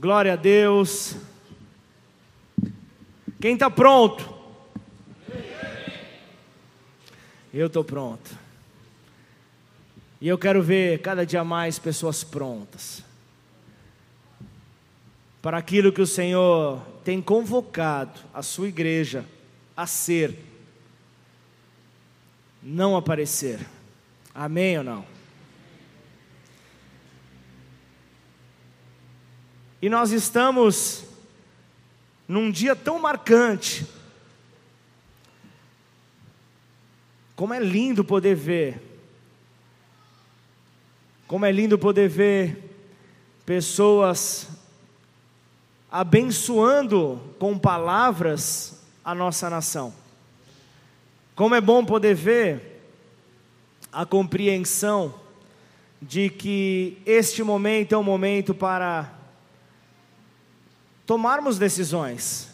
Glória a Deus. Quem está pronto? Eu estou pronto. E eu quero ver cada dia mais pessoas prontas para aquilo que o Senhor tem convocado a sua igreja a ser, não aparecer. Amém ou não? E nós estamos num dia tão marcante. Como é lindo poder ver. Como é lindo poder ver pessoas abençoando com palavras a nossa nação. Como é bom poder ver a compreensão de que este momento é um momento para tomarmos decisões.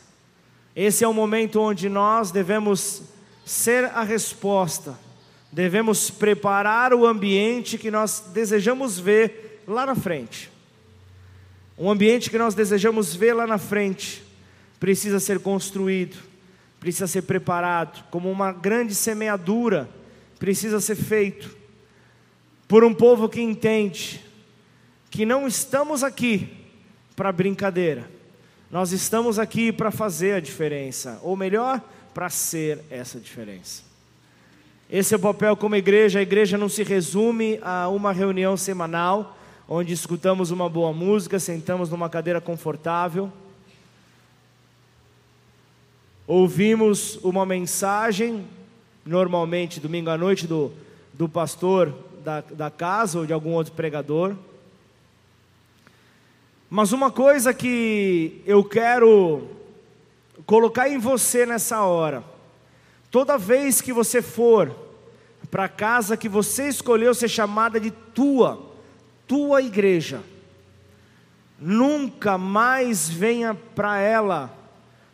Esse é o momento onde nós devemos ser a resposta, devemos preparar o ambiente que nós desejamos ver lá na frente. Um ambiente que nós desejamos ver lá na frente precisa ser construído, precisa ser preparado, como uma grande semeadura precisa ser feito por um povo que entende que não estamos aqui para brincadeira, nós estamos aqui para fazer a diferença, ou melhor, para ser essa diferença. Esse é o papel como igreja. A igreja não se resume a uma reunião semanal, onde escutamos uma boa música, sentamos numa cadeira confortável, ouvimos uma mensagem, normalmente domingo à noite, do, do pastor da, da casa ou de algum outro pregador mas uma coisa que eu quero colocar em você nessa hora, toda vez que você for para a casa que você escolheu ser chamada de tua, tua igreja, nunca mais venha para ela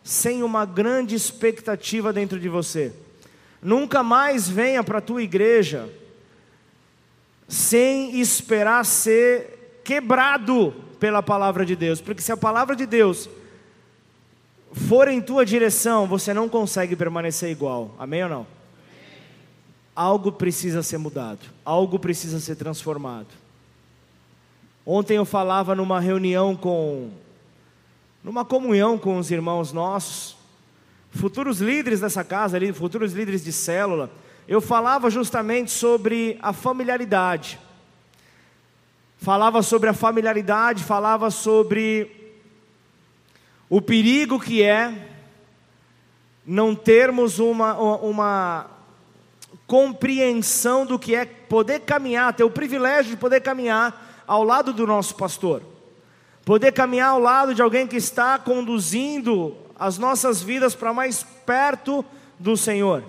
sem uma grande expectativa dentro de você. Nunca mais venha para a tua igreja sem esperar ser quebrado pela palavra de Deus, porque se a palavra de Deus for em tua direção, você não consegue permanecer igual. Amém ou não? Algo precisa ser mudado, algo precisa ser transformado. Ontem eu falava numa reunião com, numa comunhão com os irmãos nossos, futuros líderes dessa casa ali, futuros líderes de célula. Eu falava justamente sobre a familiaridade falava sobre a familiaridade, falava sobre o perigo que é não termos uma, uma compreensão do que é poder caminhar, ter o privilégio de poder caminhar ao lado do nosso pastor, poder caminhar ao lado de alguém que está conduzindo as nossas vidas para mais perto do Senhor,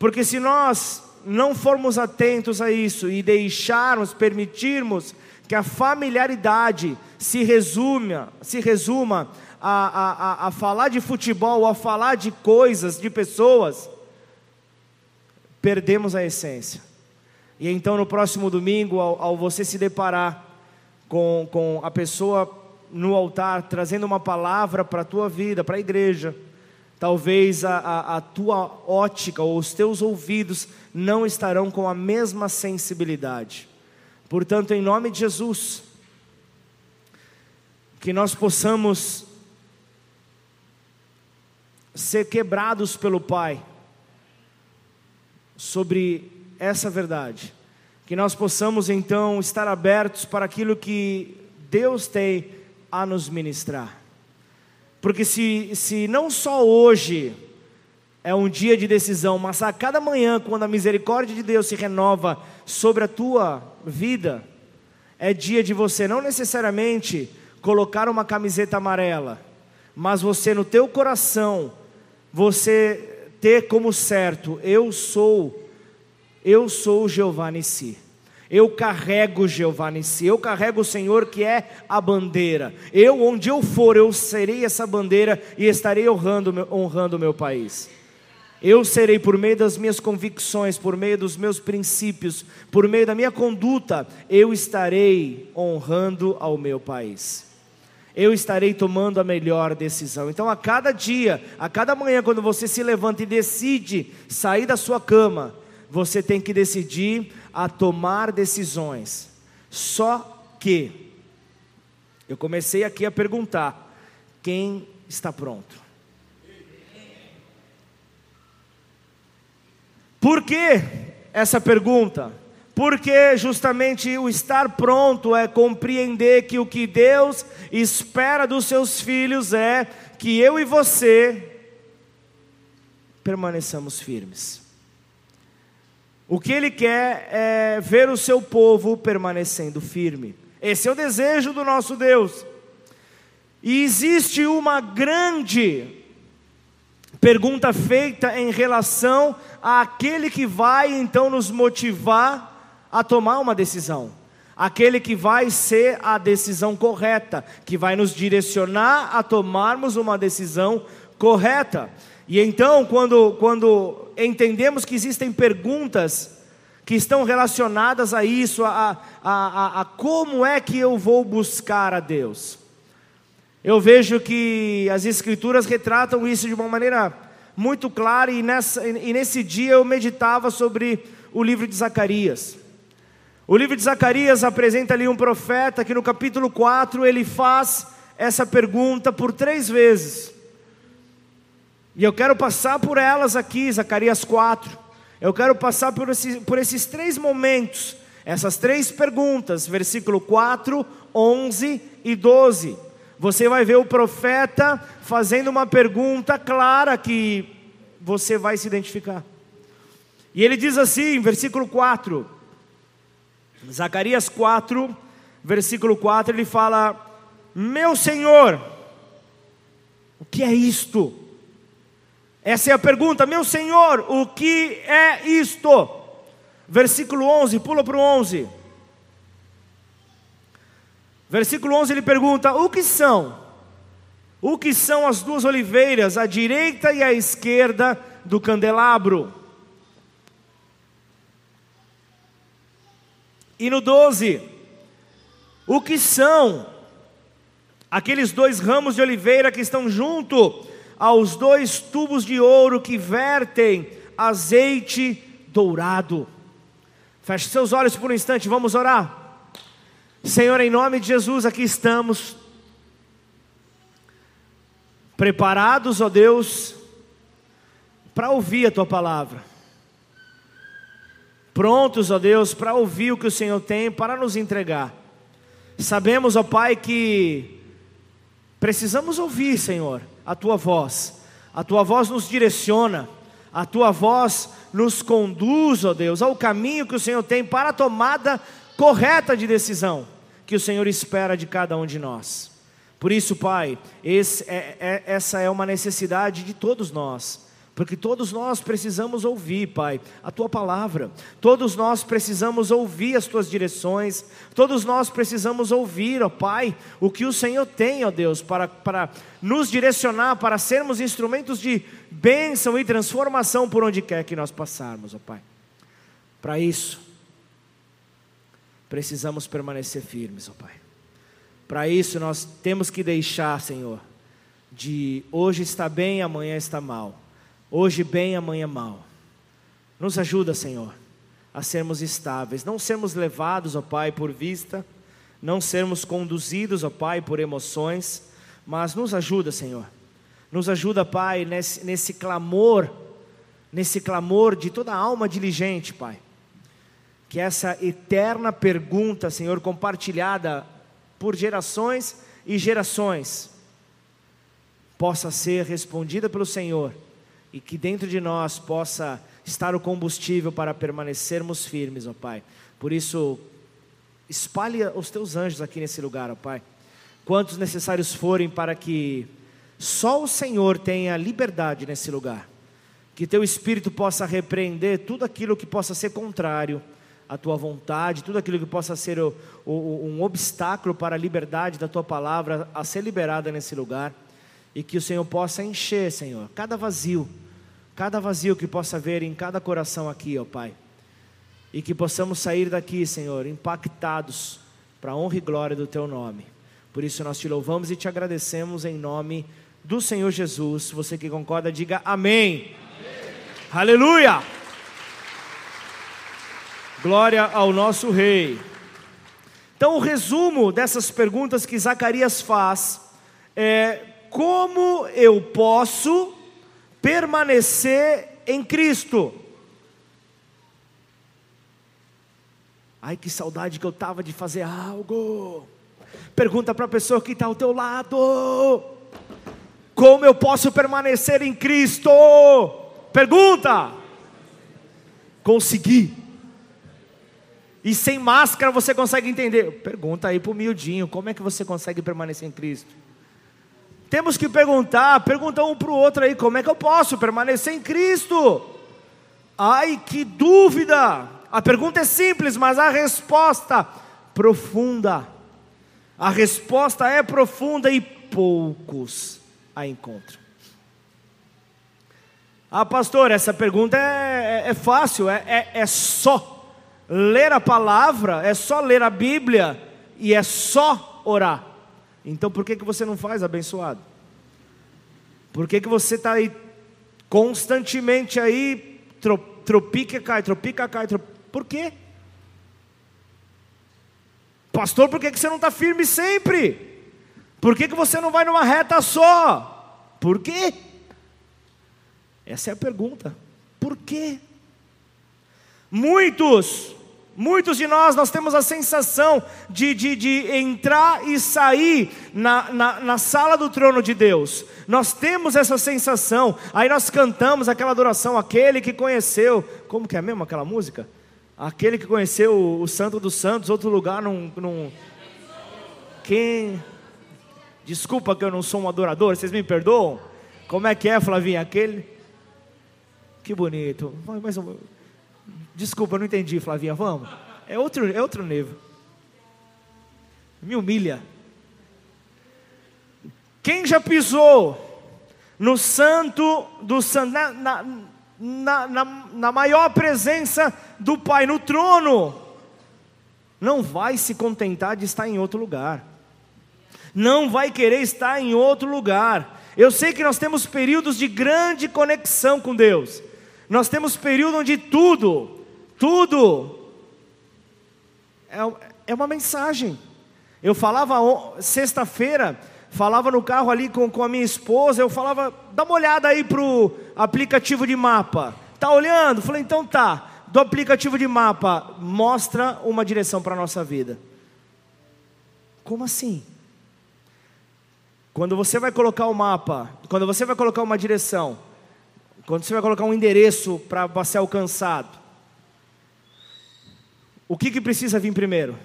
porque se nós não formos atentos a isso e deixarmos, permitirmos que a familiaridade se resuma, se resuma a, a, a, falar de futebol, a falar de coisas, de pessoas, perdemos a essência. E então no próximo domingo, ao, ao você se deparar com, com a pessoa no altar, trazendo uma palavra para a tua vida, para a igreja, talvez a, a, a tua ótica ou os teus ouvidos não estarão com a mesma sensibilidade. Portanto, em nome de Jesus, que nós possamos ser quebrados pelo Pai sobre essa verdade, que nós possamos então estar abertos para aquilo que Deus tem a nos ministrar. Porque se, se não só hoje é um dia de decisão, mas a cada manhã, quando a misericórdia de Deus se renova sobre a tua vida, é dia de você não necessariamente colocar uma camiseta amarela, mas você no teu coração, você ter como certo, eu sou, eu sou Jeová Nissi. Eu carrego Jeová Nissi, eu carrego o Senhor que é a bandeira. Eu, onde eu for, eu serei essa bandeira e estarei honrando, honrando o meu país. Eu serei, por meio das minhas convicções, por meio dos meus princípios, por meio da minha conduta, eu estarei honrando ao meu país. eu estarei tomando a melhor decisão. Então, a cada dia, a cada manhã, quando você se levanta e decide sair da sua cama, você tem que decidir a tomar decisões. Só que, eu comecei aqui a perguntar: quem está pronto? Por que essa pergunta? Porque justamente o estar pronto é compreender que o que Deus espera dos seus filhos é que eu e você permaneçamos firmes. O que Ele quer é ver o seu povo permanecendo firme. Esse é o desejo do nosso Deus. E existe uma grande pergunta feita em relação àquele que vai então nos motivar a tomar uma decisão. Aquele que vai ser a decisão correta, que vai nos direcionar a tomarmos uma decisão correta. E então, quando, quando entendemos que existem perguntas que estão relacionadas a isso, a, a, a, a como é que eu vou buscar a Deus. Eu vejo que as Escrituras retratam isso de uma maneira muito clara, e, nessa, e nesse dia eu meditava sobre o livro de Zacarias. O livro de Zacarias apresenta ali um profeta que no capítulo 4 ele faz essa pergunta por três vezes. E eu quero passar por elas aqui, Zacarias 4. Eu quero passar por, por esses três momentos, essas três perguntas, versículo 4, 11 e 12. Você vai ver o profeta fazendo uma pergunta clara que você vai se identificar. E ele diz assim, versículo 4: Zacarias 4, versículo 4, ele fala: Meu Senhor, o que é isto? Essa é a pergunta, meu Senhor, o que é isto? Versículo 11, pula para o 11. Versículo 11 ele pergunta: O que são? O que são as duas oliveiras, a direita e a esquerda do candelabro? E no 12, o que são aqueles dois ramos de oliveira que estão junto aos dois tubos de ouro que vertem azeite dourado? Feche seus olhos por um instante, vamos orar. Senhor, em nome de Jesus, aqui estamos, preparados, ó Deus, para ouvir a tua palavra prontos, ó Deus, para ouvir o que o Senhor tem para nos entregar. Sabemos, ó Pai, que precisamos ouvir, Senhor, a tua voz. A tua voz nos direciona, a tua voz nos conduz, ó Deus, ao caminho que o Senhor tem para a tomada correta de decisão que o Senhor espera de cada um de nós. Por isso, Pai, esse, é, é, essa é uma necessidade de todos nós porque todos nós precisamos ouvir, Pai, a tua palavra, todos nós precisamos ouvir as tuas direções, todos nós precisamos ouvir, ó Pai, o que o Senhor tem, ó Deus, para, para nos direcionar, para sermos instrumentos de bênção e transformação por onde quer que nós passarmos, ó Pai. Para isso, precisamos permanecer firmes, ó Pai. Para isso, nós temos que deixar, Senhor, de hoje está bem, amanhã está mal Hoje bem, amanhã mal. Nos ajuda, Senhor, a sermos estáveis, não sermos levados, ó Pai, por vista, não sermos conduzidos, ó Pai, por emoções, mas nos ajuda, Senhor. Nos ajuda, Pai, nesse, nesse clamor, nesse clamor de toda alma diligente, Pai. Que essa eterna pergunta, Senhor, compartilhada por gerações e gerações, possa ser respondida pelo Senhor e que dentro de nós possa estar o combustível para permanecermos firmes, ó Pai. Por isso, espalhe os teus anjos aqui nesse lugar, ó Pai. Quantos necessários forem para que só o Senhor tenha liberdade nesse lugar. Que teu espírito possa repreender tudo aquilo que possa ser contrário à tua vontade, tudo aquilo que possa ser o, o, um obstáculo para a liberdade da tua palavra a ser liberada nesse lugar e que o Senhor possa encher, Senhor, cada vazio, cada vazio que possa haver em cada coração aqui, ó Pai. E que possamos sair daqui, Senhor, impactados para a honra e glória do Teu nome. Por isso nós te louvamos e te agradecemos em nome do Senhor Jesus. Você que concorda, diga amém. amém. Aleluia! Glória ao nosso Rei. Então, o resumo dessas perguntas que Zacarias faz é: como eu posso permanecer em Cristo? Ai, que saudade que eu estava de fazer algo. Pergunta para a pessoa que está ao teu lado: Como eu posso permanecer em Cristo? Pergunta. Consegui. E sem máscara você consegue entender. Pergunta aí para o miudinho: Como é que você consegue permanecer em Cristo? Temos que perguntar, pergunta um para o outro aí: Como é que eu posso permanecer em Cristo? Ai, que dúvida! A pergunta é simples, mas a resposta profunda. A resposta é profunda e poucos a encontram. Ah, pastor, essa pergunta é, é, é fácil, é, é, é só ler a palavra, é só ler a Bíblia e é só orar. Então por que, que você não faz abençoado? Por que, que você está aí constantemente aí, tropica, cai, tropica, cai, tropica, por quê? Pastor, por que, que você não está firme sempre? Por que, que você não vai numa reta só? Por quê? Essa é a pergunta. Por quê? Muitos, muitos de nós, nós temos a sensação de, de, de entrar e sair na, na, na sala do trono de Deus. Nós temos essa sensação. Aí nós cantamos aquela adoração, aquele que conheceu. Como que é mesmo aquela música? Aquele que conheceu o Santo dos Santos, outro lugar, num, num. Quem. Desculpa que eu não sou um adorador, vocês me perdoam? Como é que é, Flavinha? Aquele. Que bonito. Mas, desculpa, não entendi, Flavinha. Vamos. É outro, é outro nível. Me humilha. Quem já pisou no santo do santo, na, na, na, na maior presença do Pai, no trono, não vai se contentar de estar em outro lugar, não vai querer estar em outro lugar. Eu sei que nós temos períodos de grande conexão com Deus, nós temos período onde tudo, tudo, é, é uma mensagem. Eu falava sexta-feira, falava no carro ali com, com a minha esposa, eu falava, dá uma olhada aí para o aplicativo de mapa. Tá olhando? Falei, então tá. Do aplicativo de mapa, mostra uma direção para a nossa vida. Como assim? Quando você vai colocar o mapa, quando você vai colocar uma direção, quando você vai colocar um endereço para ser alcançado, o que, que precisa vir primeiro?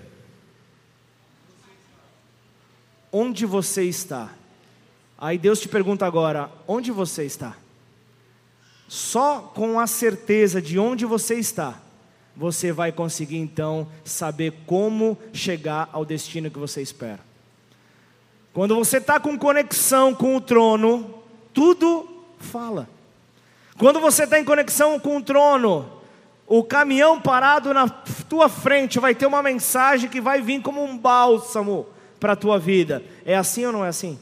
onde você está. Aí Deus te pergunta agora: onde você está? Só com a certeza de onde você está, você vai conseguir então saber como chegar ao destino que você espera. Quando você está com conexão com o trono, tudo fala. Quando você está em conexão com o trono, o caminhão parado na tua frente vai ter uma mensagem que vai vir como um bálsamo para a tua vida. É assim ou não é assim?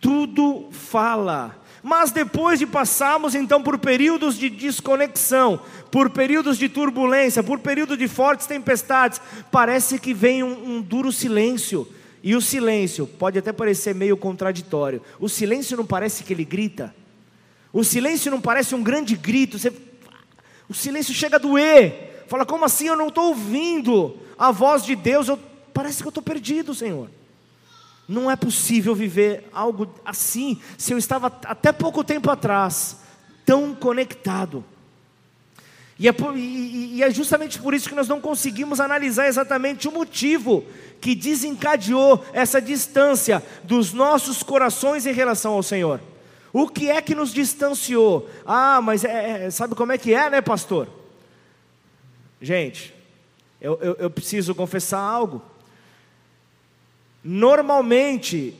Tudo fala. Mas depois de passarmos então por períodos de desconexão, por períodos de turbulência, por períodos de fortes tempestades, parece que vem um, um duro silêncio. E o silêncio pode até parecer meio contraditório. O silêncio não parece que ele grita. O silêncio não parece um grande grito. Você... O silêncio chega a doer. Fala, como assim eu não estou ouvindo a voz de Deus? Eu Parece que eu estou perdido, Senhor. Não é possível viver algo assim se eu estava até pouco tempo atrás tão conectado. E é, por, e, e é, justamente por isso que nós não conseguimos analisar exatamente o motivo que desencadeou essa distância dos nossos corações em relação ao Senhor. O que é que nos distanciou? Ah, mas é, é, sabe como é que é, né, pastor? Gente, eu, eu, eu preciso confessar algo. Normalmente,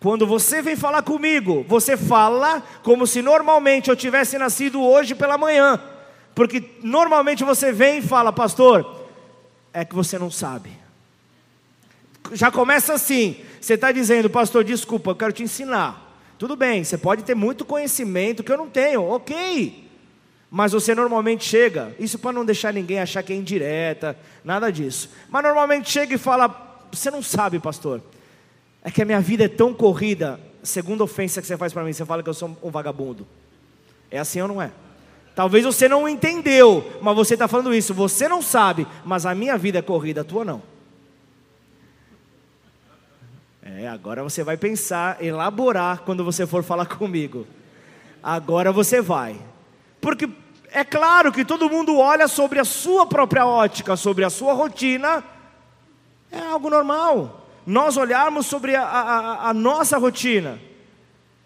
quando você vem falar comigo, você fala como se normalmente eu tivesse nascido hoje pela manhã. Porque normalmente você vem e fala, pastor, é que você não sabe. já começa assim. Você está dizendo, pastor, desculpa, eu quero te ensinar. Tudo bem, você pode ter muito conhecimento que eu não tenho, ok. Mas você normalmente chega, isso para não deixar ninguém achar que é indireta, nada disso. Mas normalmente chega e fala: Você não sabe, pastor, é que a minha vida é tão corrida. Segunda ofensa que você faz para mim, você fala que eu sou um vagabundo. É assim ou não é? Talvez você não entendeu, mas você está falando isso. Você não sabe, mas a minha vida é corrida, a tua não. É, agora você vai pensar, elaborar quando você for falar comigo. Agora você vai. Porque é claro que todo mundo olha sobre a sua própria ótica, sobre a sua rotina. É algo normal. Nós olharmos sobre a, a, a nossa rotina.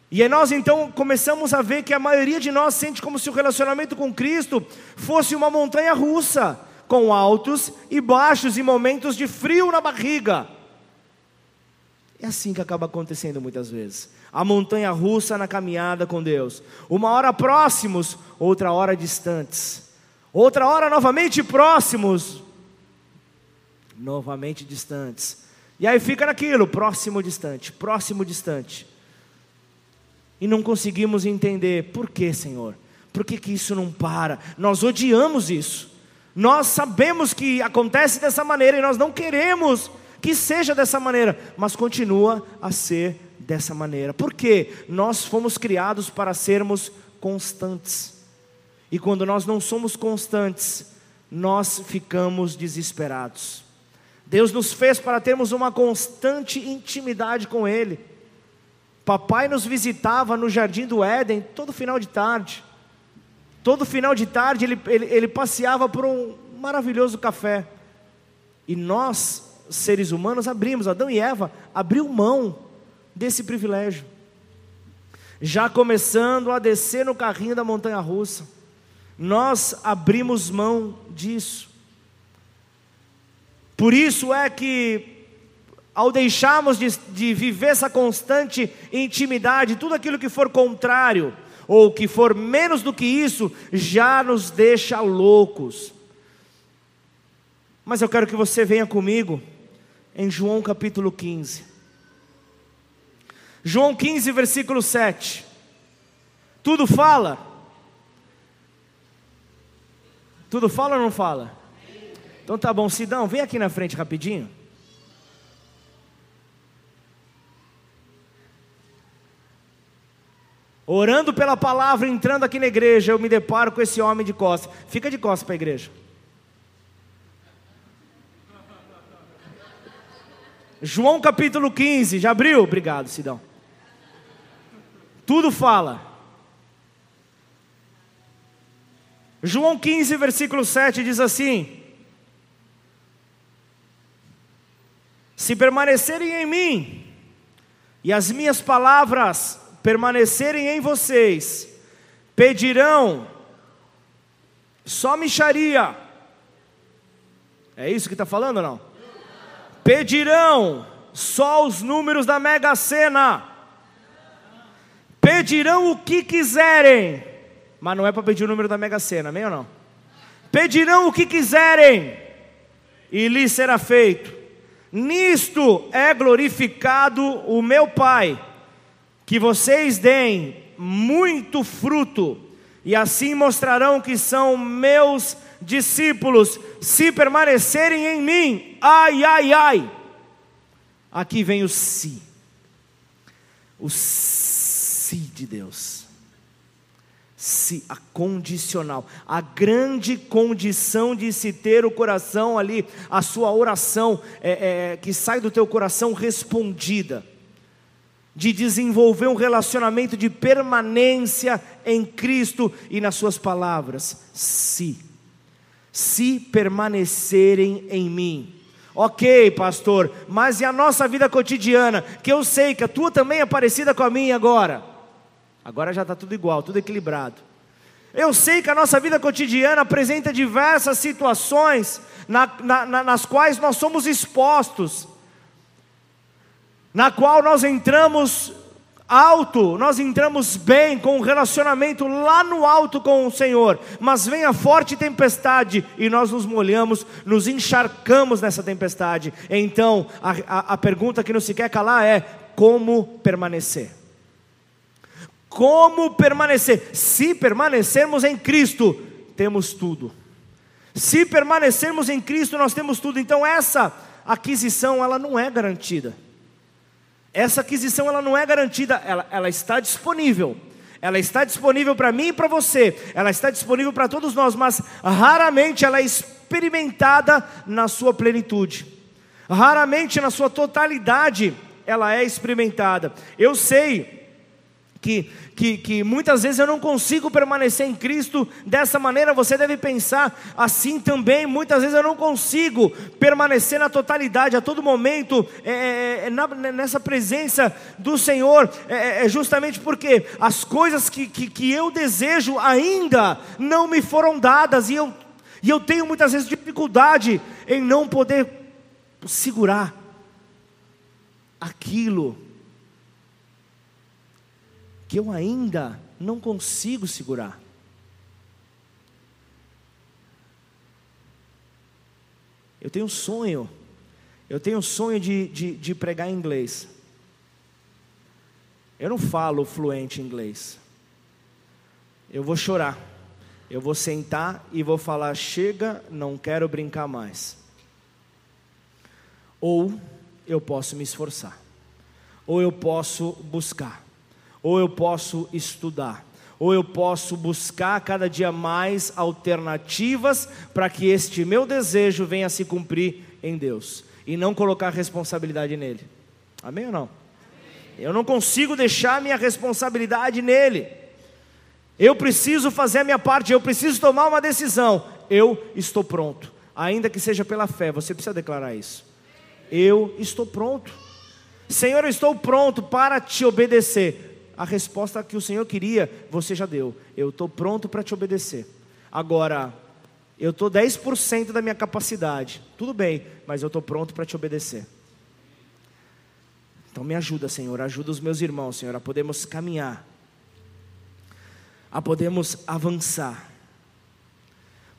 E aí nós então começamos a ver que a maioria de nós sente como se o relacionamento com Cristo fosse uma montanha russa, com altos e baixos e momentos de frio na barriga. É assim que acaba acontecendo muitas vezes. A montanha russa na caminhada com Deus. Uma hora próximos, outra hora distantes. Outra hora novamente próximos, novamente distantes. E aí fica naquilo, próximo distante, próximo distante. E não conseguimos entender por que, Senhor? Por que, que isso não para? Nós odiamos isso. Nós sabemos que acontece dessa maneira e nós não queremos que seja dessa maneira, mas continua a ser dessa maneira. Porque nós fomos criados para sermos constantes. E quando nós não somos constantes, nós ficamos desesperados. Deus nos fez para termos uma constante intimidade com Ele. Papai nos visitava no jardim do Éden todo final de tarde. Todo final de tarde ele, ele, ele passeava por um maravilhoso café. E nós seres humanos abrimos, Adão e Eva abriu mão desse privilégio. Já começando a descer no carrinho da montanha russa, nós abrimos mão disso. Por isso é que, ao deixarmos de, de viver essa constante intimidade, tudo aquilo que for contrário, ou que for menos do que isso, já nos deixa loucos. Mas eu quero que você venha comigo em João capítulo 15. João 15, versículo 7. Tudo fala? Tudo fala ou não fala? Então tá bom, Sidão, vem aqui na frente rapidinho. Orando pela palavra, entrando aqui na igreja, eu me deparo com esse homem de costas. Fica de costas para a igreja. João capítulo 15, já abriu? Obrigado, Sidão. Tudo fala. João 15, versículo 7 diz assim: Se permanecerem em mim, e as minhas palavras permanecerem em vocês, pedirão só micharia. É isso que está falando ou não? Pedirão só os números da Mega Sena. Pedirão o que quiserem. Mas não é para pedir o número da Mega Sena, amém ou não? Pedirão o que quiserem, e lhes será feito. Nisto é glorificado o meu Pai, que vocês deem muito fruto, e assim mostrarão que são meus discípulos, se permanecerem em mim, ai, ai, ai. Aqui vem o si, o si de Deus, si, a condicional, a grande condição de se ter o coração ali, a sua oração é, é, que sai do teu coração respondida de desenvolver um relacionamento de permanência em Cristo e nas Suas palavras. Se se permanecerem em mim. Ok, pastor, mas e a nossa vida cotidiana? Que eu sei que a tua também é parecida com a minha agora. Agora já está tudo igual, tudo equilibrado. Eu sei que a nossa vida cotidiana apresenta diversas situações na, na, na, nas quais nós somos expostos, na qual nós entramos alto, nós entramos bem com um relacionamento lá no alto com o Senhor, mas vem a forte tempestade e nós nos molhamos, nos encharcamos nessa tempestade. Então, a, a, a pergunta que não se quer calar é: como permanecer? Como permanecer? Se permanecermos em Cristo, temos tudo. Se permanecermos em Cristo, nós temos tudo. Então, essa aquisição, ela não é garantida. Essa aquisição ela não é garantida, ela, ela está disponível. Ela está disponível para mim e para você. Ela está disponível para todos nós, mas raramente ela é experimentada na sua plenitude. Raramente na sua totalidade ela é experimentada. Eu sei que, que, que muitas vezes eu não consigo permanecer em Cristo dessa maneira, você deve pensar assim também. Muitas vezes eu não consigo permanecer na totalidade, a todo momento, é, é, é na, nessa presença do Senhor, é, é, é, justamente porque as coisas que, que, que eu desejo ainda não me foram dadas, e eu, e eu tenho muitas vezes dificuldade em não poder segurar aquilo que eu ainda não consigo segurar. Eu tenho um sonho, eu tenho um sonho de, de, de pregar em inglês. Eu não falo fluente inglês. Eu vou chorar. Eu vou sentar e vou falar: chega, não quero brincar mais. Ou eu posso me esforçar. Ou eu posso buscar ou eu posso estudar, ou eu posso buscar cada dia mais alternativas para que este meu desejo venha a se cumprir em Deus e não colocar responsabilidade nele. Amém ou não? Eu não consigo deixar minha responsabilidade nele. Eu preciso fazer a minha parte, eu preciso tomar uma decisão. Eu estou pronto, ainda que seja pela fé, você precisa declarar isso. Eu estou pronto. Senhor, eu estou pronto para te obedecer a resposta que o Senhor queria, você já deu. Eu estou pronto para te obedecer. Agora, eu estou 10% da minha capacidade. Tudo bem, mas eu estou pronto para te obedecer. Então me ajuda, Senhor, ajuda os meus irmãos, Senhor, a podermos caminhar, a podermos avançar.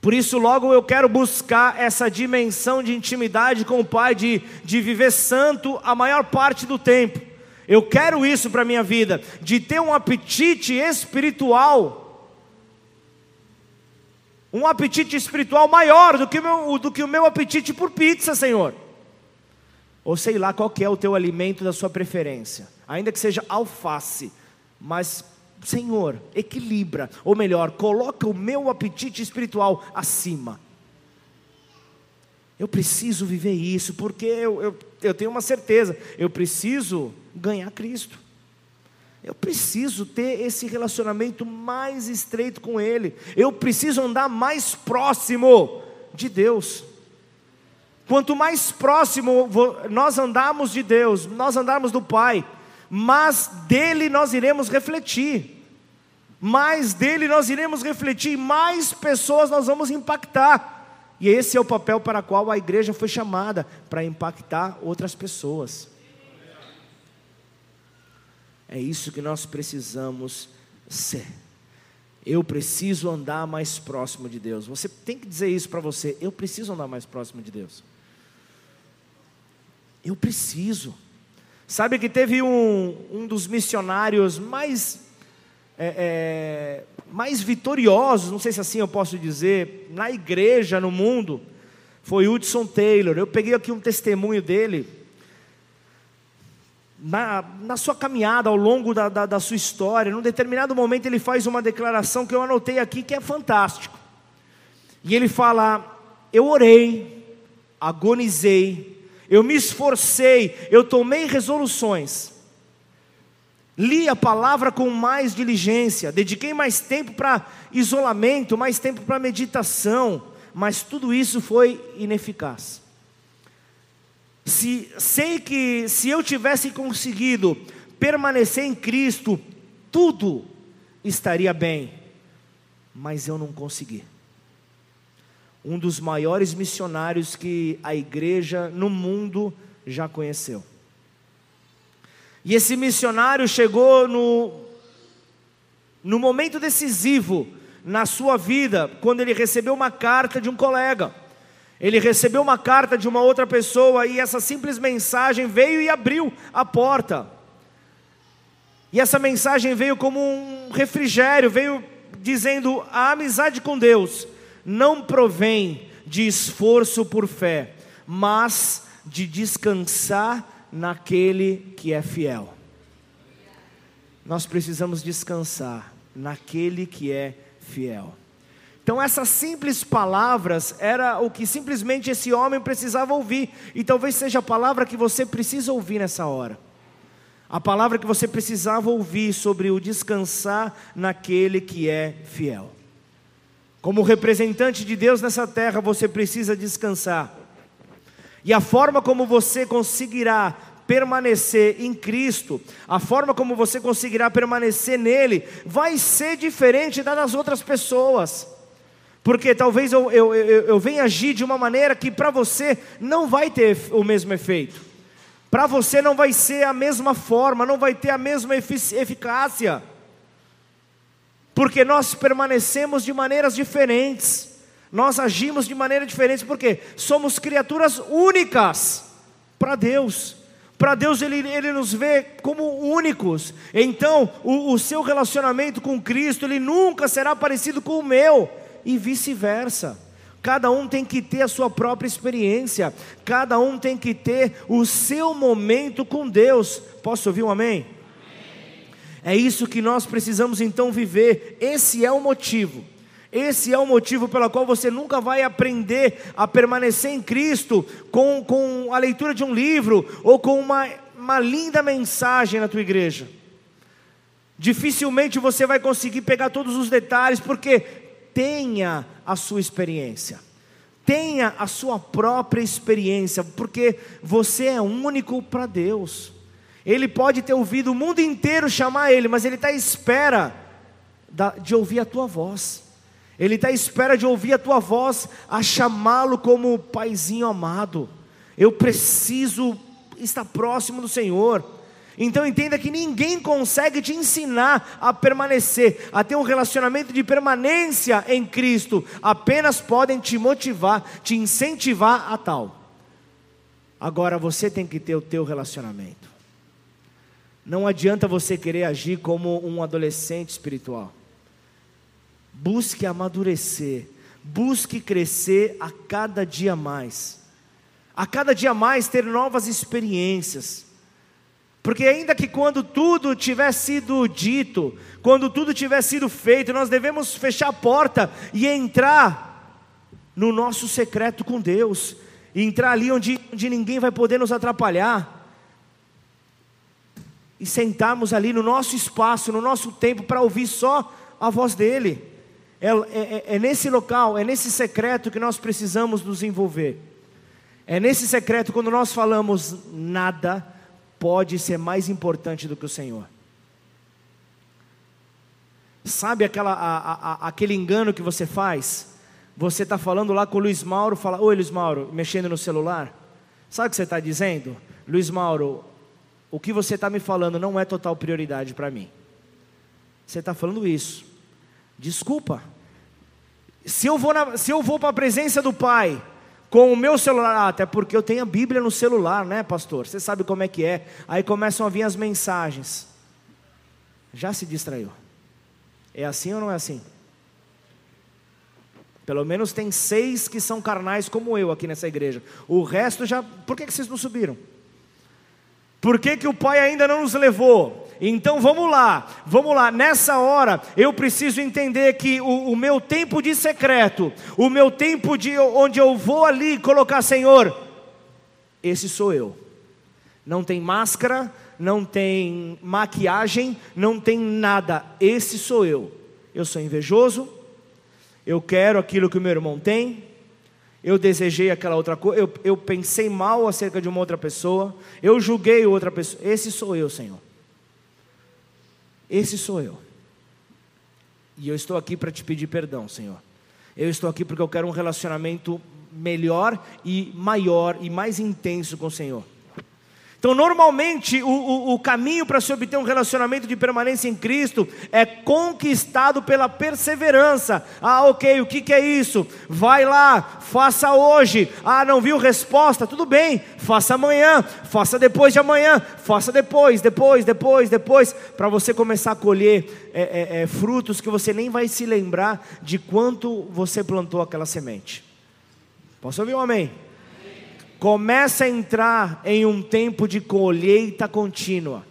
Por isso, logo eu quero buscar essa dimensão de intimidade com o Pai, de, de viver santo a maior parte do tempo. Eu quero isso para a minha vida, de ter um apetite espiritual, um apetite espiritual maior do que, meu, do que o meu apetite por pizza, Senhor. Ou sei lá qual é o teu alimento da sua preferência, ainda que seja alface, mas Senhor, equilibra, ou melhor, coloca o meu apetite espiritual acima. Eu preciso viver isso, porque eu, eu, eu tenho uma certeza, eu preciso ganhar Cristo. Eu preciso ter esse relacionamento mais estreito com Ele. Eu preciso andar mais próximo de Deus. Quanto mais próximo nós andarmos de Deus, nós andarmos do Pai, mais dele nós iremos refletir. Mais dele nós iremos refletir, mais pessoas nós vamos impactar. E esse é o papel para o qual a igreja foi chamada para impactar outras pessoas. É isso que nós precisamos ser. Eu preciso andar mais próximo de Deus. Você tem que dizer isso para você. Eu preciso andar mais próximo de Deus. Eu preciso. Sabe que teve um, um dos missionários mais, é, é, mais vitoriosos, não sei se assim eu posso dizer, na igreja, no mundo, foi Hudson Taylor. Eu peguei aqui um testemunho dele na, na sua caminhada, ao longo da, da, da sua história, num determinado momento ele faz uma declaração que eu anotei aqui que é fantástico. E ele fala: Eu orei, agonizei, eu me esforcei, eu tomei resoluções, li a palavra com mais diligência, dediquei mais tempo para isolamento, mais tempo para meditação, mas tudo isso foi ineficaz. Se sei que se eu tivesse conseguido permanecer em Cristo, tudo estaria bem, mas eu não consegui. Um dos maiores missionários que a igreja no mundo já conheceu. E esse missionário chegou no, no momento decisivo na sua vida, quando ele recebeu uma carta de um colega. Ele recebeu uma carta de uma outra pessoa e essa simples mensagem veio e abriu a porta. E essa mensagem veio como um refrigério, veio dizendo: a amizade com Deus não provém de esforço por fé, mas de descansar naquele que é fiel. Nós precisamos descansar naquele que é fiel. Então essas simples palavras era o que simplesmente esse homem precisava ouvir, e talvez seja a palavra que você precisa ouvir nessa hora. A palavra que você precisava ouvir sobre o descansar naquele que é fiel. Como representante de Deus nessa terra, você precisa descansar. E a forma como você conseguirá permanecer em Cristo, a forma como você conseguirá permanecer nele, vai ser diferente da das outras pessoas. Porque talvez eu, eu, eu, eu venha agir de uma maneira que para você não vai ter o mesmo efeito. Para você não vai ser a mesma forma, não vai ter a mesma eficácia. Porque nós permanecemos de maneiras diferentes. Nós agimos de maneira diferente porque somos criaturas únicas para Deus. Para Deus ele, ele nos vê como únicos. Então, o, o seu relacionamento com Cristo, ele nunca será parecido com o meu e vice-versa. Cada um tem que ter a sua própria experiência, cada um tem que ter o seu momento com Deus. Posso ouvir um amém? amém? É isso que nós precisamos então viver. Esse é o motivo. Esse é o motivo pelo qual você nunca vai aprender a permanecer em Cristo com, com a leitura de um livro ou com uma, uma linda mensagem na tua igreja. Dificilmente você vai conseguir pegar todos os detalhes, porque tenha a sua experiência. Tenha a sua própria experiência, porque você é único para Deus. Ele pode ter ouvido o mundo inteiro chamar Ele, mas Ele está à espera de ouvir a tua voz. Ele está à espera de ouvir a tua voz, a chamá-lo como paizinho amado. Eu preciso estar próximo do Senhor. Então entenda que ninguém consegue te ensinar a permanecer, a ter um relacionamento de permanência em Cristo. Apenas podem te motivar, te incentivar a tal. Agora você tem que ter o teu relacionamento. Não adianta você querer agir como um adolescente espiritual. Busque amadurecer, busque crescer a cada dia mais. A cada dia mais ter novas experiências porque ainda que quando tudo tiver sido dito, quando tudo tiver sido feito, nós devemos fechar a porta e entrar no nosso secreto com Deus, e entrar ali onde, onde ninguém vai poder nos atrapalhar, e sentarmos ali no nosso espaço, no nosso tempo, para ouvir só a voz dEle. É, é, é nesse local, é nesse secreto que nós precisamos nos envolver. É nesse secreto quando nós falamos nada pode ser mais importante do que o Senhor. Sabe aquela, a, a, aquele engano que você faz? Você está falando lá com o Luiz Mauro, fala, oi Luiz Mauro, mexendo no celular. Sabe o que você está dizendo? Luiz Mauro, o que você está me falando não é total prioridade para mim. Você está falando isso. Desculpa. Se eu vou para a presença do Pai, com o meu celular, ah, até porque eu tenho a Bíblia no celular, né, pastor? Você sabe como é que é. Aí começam a vir as mensagens. Já se distraiu. É assim ou não é assim? Pelo menos tem seis que são carnais como eu aqui nessa igreja. O resto já. Por que, que vocês não subiram? Por que, que o Pai ainda não nos levou? Então vamos lá, vamos lá. Nessa hora eu preciso entender que o, o meu tempo de secreto, o meu tempo de onde eu vou ali colocar Senhor, esse sou eu. Não tem máscara, não tem maquiagem, não tem nada. Esse sou eu. Eu sou invejoso, eu quero aquilo que o meu irmão tem, eu desejei aquela outra coisa, eu, eu pensei mal acerca de uma outra pessoa, eu julguei outra pessoa. Esse sou eu, Senhor. Esse sou eu. E eu estou aqui para te pedir perdão, Senhor. Eu estou aqui porque eu quero um relacionamento melhor e maior e mais intenso com o Senhor. Então, normalmente, o, o, o caminho para se obter um relacionamento de permanência em Cristo é conquistado pela perseverança. Ah, ok, o que, que é isso? Vai lá, faça hoje. Ah, não viu resposta? Tudo bem, faça amanhã, faça depois de amanhã, faça depois, depois, depois, depois, para você começar a colher é, é, é, frutos que você nem vai se lembrar de quanto você plantou aquela semente. Posso ouvir um amém? Começa a entrar em um tempo de colheita contínua,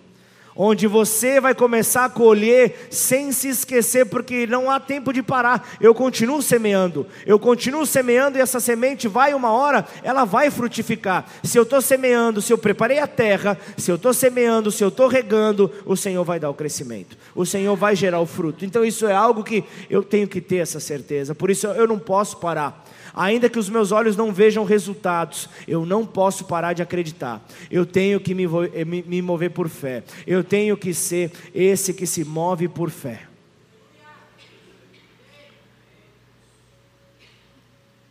onde você vai começar a colher sem se esquecer, porque não há tempo de parar. Eu continuo semeando, eu continuo semeando e essa semente vai uma hora, ela vai frutificar. Se eu estou semeando, se eu preparei a terra, se eu estou semeando, se eu estou regando, o Senhor vai dar o crescimento, o Senhor vai gerar o fruto. Então isso é algo que eu tenho que ter essa certeza, por isso eu não posso parar. Ainda que os meus olhos não vejam resultados, eu não posso parar de acreditar. Eu tenho que me, eh, me mover por fé. Eu tenho que ser esse que se move por fé.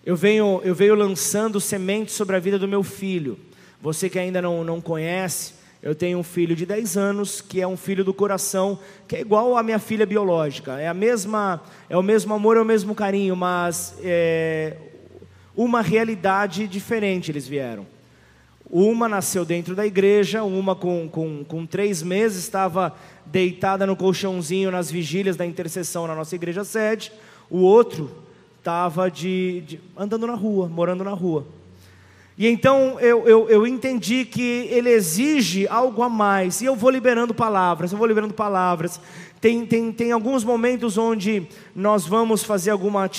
Eu venho, eu venho lançando sementes sobre a vida do meu filho. Você que ainda não, não conhece, eu tenho um filho de 10 anos, que é um filho do coração, que é igual à minha filha biológica. É a mesma, é o mesmo amor, é o mesmo carinho, mas é, uma realidade diferente eles vieram. Uma nasceu dentro da igreja, uma com, com, com três meses estava deitada no colchãozinho nas vigílias da intercessão na nossa igreja sede, o outro estava de, de, andando na rua, morando na rua. E então eu, eu, eu, entendi que ele exige algo a mais, e eu vou liberando palavras, eu vou liberando palavras. Tem, tem, tem alguns momentos onde nós vamos fazer alguma,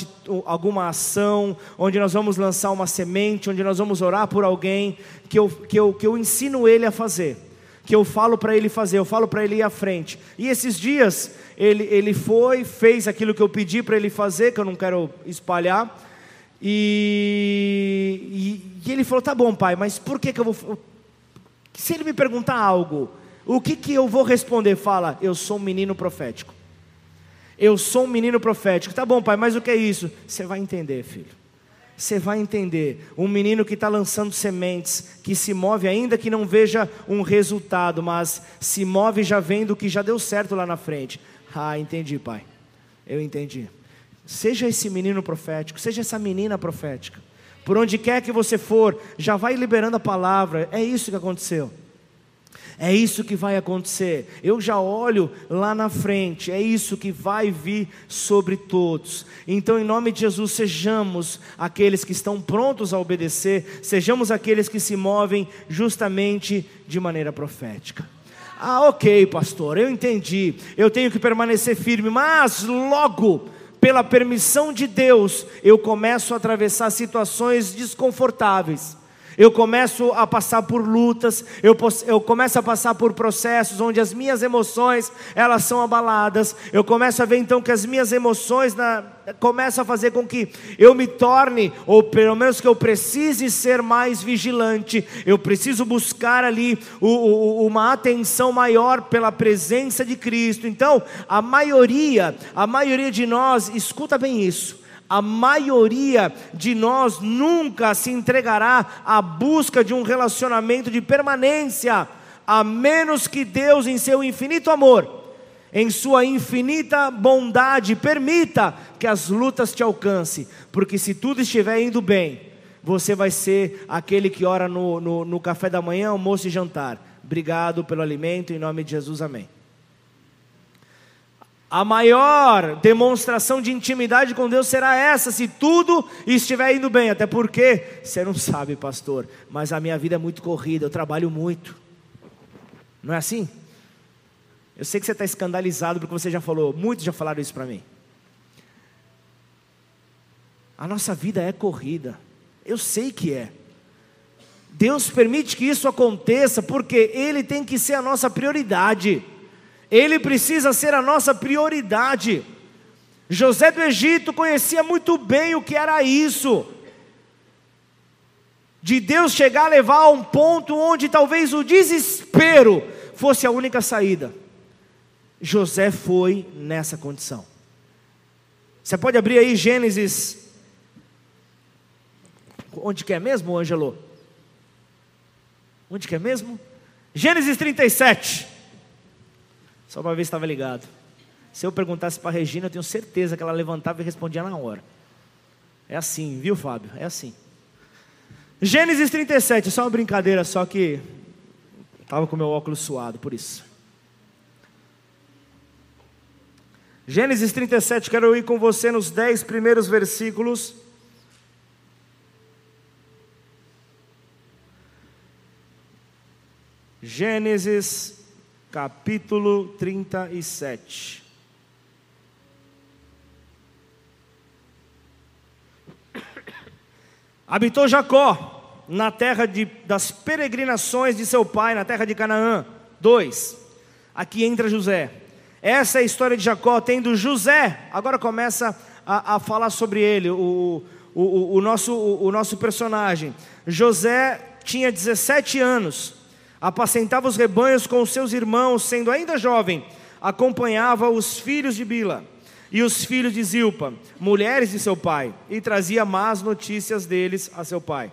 alguma ação, onde nós vamos lançar uma semente, onde nós vamos orar por alguém, que eu, que eu, que eu ensino ele a fazer, que eu falo para ele fazer, eu falo para ele ir à frente. E esses dias ele, ele foi, fez aquilo que eu pedi para ele fazer, que eu não quero espalhar, e, e, e ele falou: tá bom, pai, mas por que, que eu vou. Se ele me perguntar algo, o que, que eu vou responder? Fala, eu sou um menino profético. Eu sou um menino profético. Tá bom, pai, mas o que é isso? Você vai entender, filho. Você vai entender. Um menino que está lançando sementes, que se move, ainda que não veja um resultado, mas se move já vendo que já deu certo lá na frente. Ah, entendi, pai. Eu entendi. Seja esse menino profético, seja essa menina profética. Por onde quer que você for, já vai liberando a palavra. É isso que aconteceu. É isso que vai acontecer. Eu já olho lá na frente. É isso que vai vir sobre todos. Então, em nome de Jesus, sejamos aqueles que estão prontos a obedecer, sejamos aqueles que se movem justamente de maneira profética. Ah, ok, pastor, eu entendi. Eu tenho que permanecer firme, mas logo pela permissão de Deus, eu começo a atravessar situações desconfortáveis eu começo a passar por lutas, eu, eu começo a passar por processos onde as minhas emoções elas são abaladas, eu começo a ver então que as minhas emoções na, começam a fazer com que eu me torne, ou pelo menos que eu precise ser mais vigilante, eu preciso buscar ali o, o, uma atenção maior pela presença de Cristo. Então, a maioria, a maioria de nós, escuta bem isso, a maioria de nós nunca se entregará à busca de um relacionamento de permanência, a menos que Deus, em seu infinito amor, em sua infinita bondade, permita que as lutas te alcancem, porque se tudo estiver indo bem, você vai ser aquele que ora no, no, no café da manhã, almoço e jantar. Obrigado pelo alimento, em nome de Jesus, amém. A maior demonstração de intimidade com Deus será essa, se tudo estiver indo bem. Até porque, você não sabe, pastor, mas a minha vida é muito corrida, eu trabalho muito. Não é assim? Eu sei que você está escandalizado porque você já falou, muitos já falaram isso para mim. A nossa vida é corrida, eu sei que é. Deus permite que isso aconteça porque Ele tem que ser a nossa prioridade. Ele precisa ser a nossa prioridade. José do Egito conhecia muito bem o que era isso. De Deus chegar a levar a um ponto onde talvez o desespero fosse a única saída. José foi nessa condição. Você pode abrir aí Gênesis. Onde quer mesmo, Ângelo? Onde quer mesmo? Gênesis 37. Só para ver se estava ligado. Se eu perguntasse para a Regina, eu tenho certeza que ela levantava e respondia na hora. É assim, viu, Fábio? É assim. Gênesis 37, só uma brincadeira, só que estava com meu óculos suado, por isso. Gênesis 37, quero ir com você nos dez primeiros versículos. Gênesis capítulo 37. Habitou Jacó na terra de, das peregrinações de seu pai, na terra de Canaã. 2. Aqui entra José. Essa é a história de Jacó, tendo José. Agora começa a, a falar sobre ele, o, o, o, nosso, o, o nosso personagem. José tinha 17 anos apacentava os rebanhos com os seus irmãos, sendo ainda jovem, acompanhava os filhos de Bila e os filhos de Zilpa, mulheres de seu pai, e trazia más notícias deles a seu pai.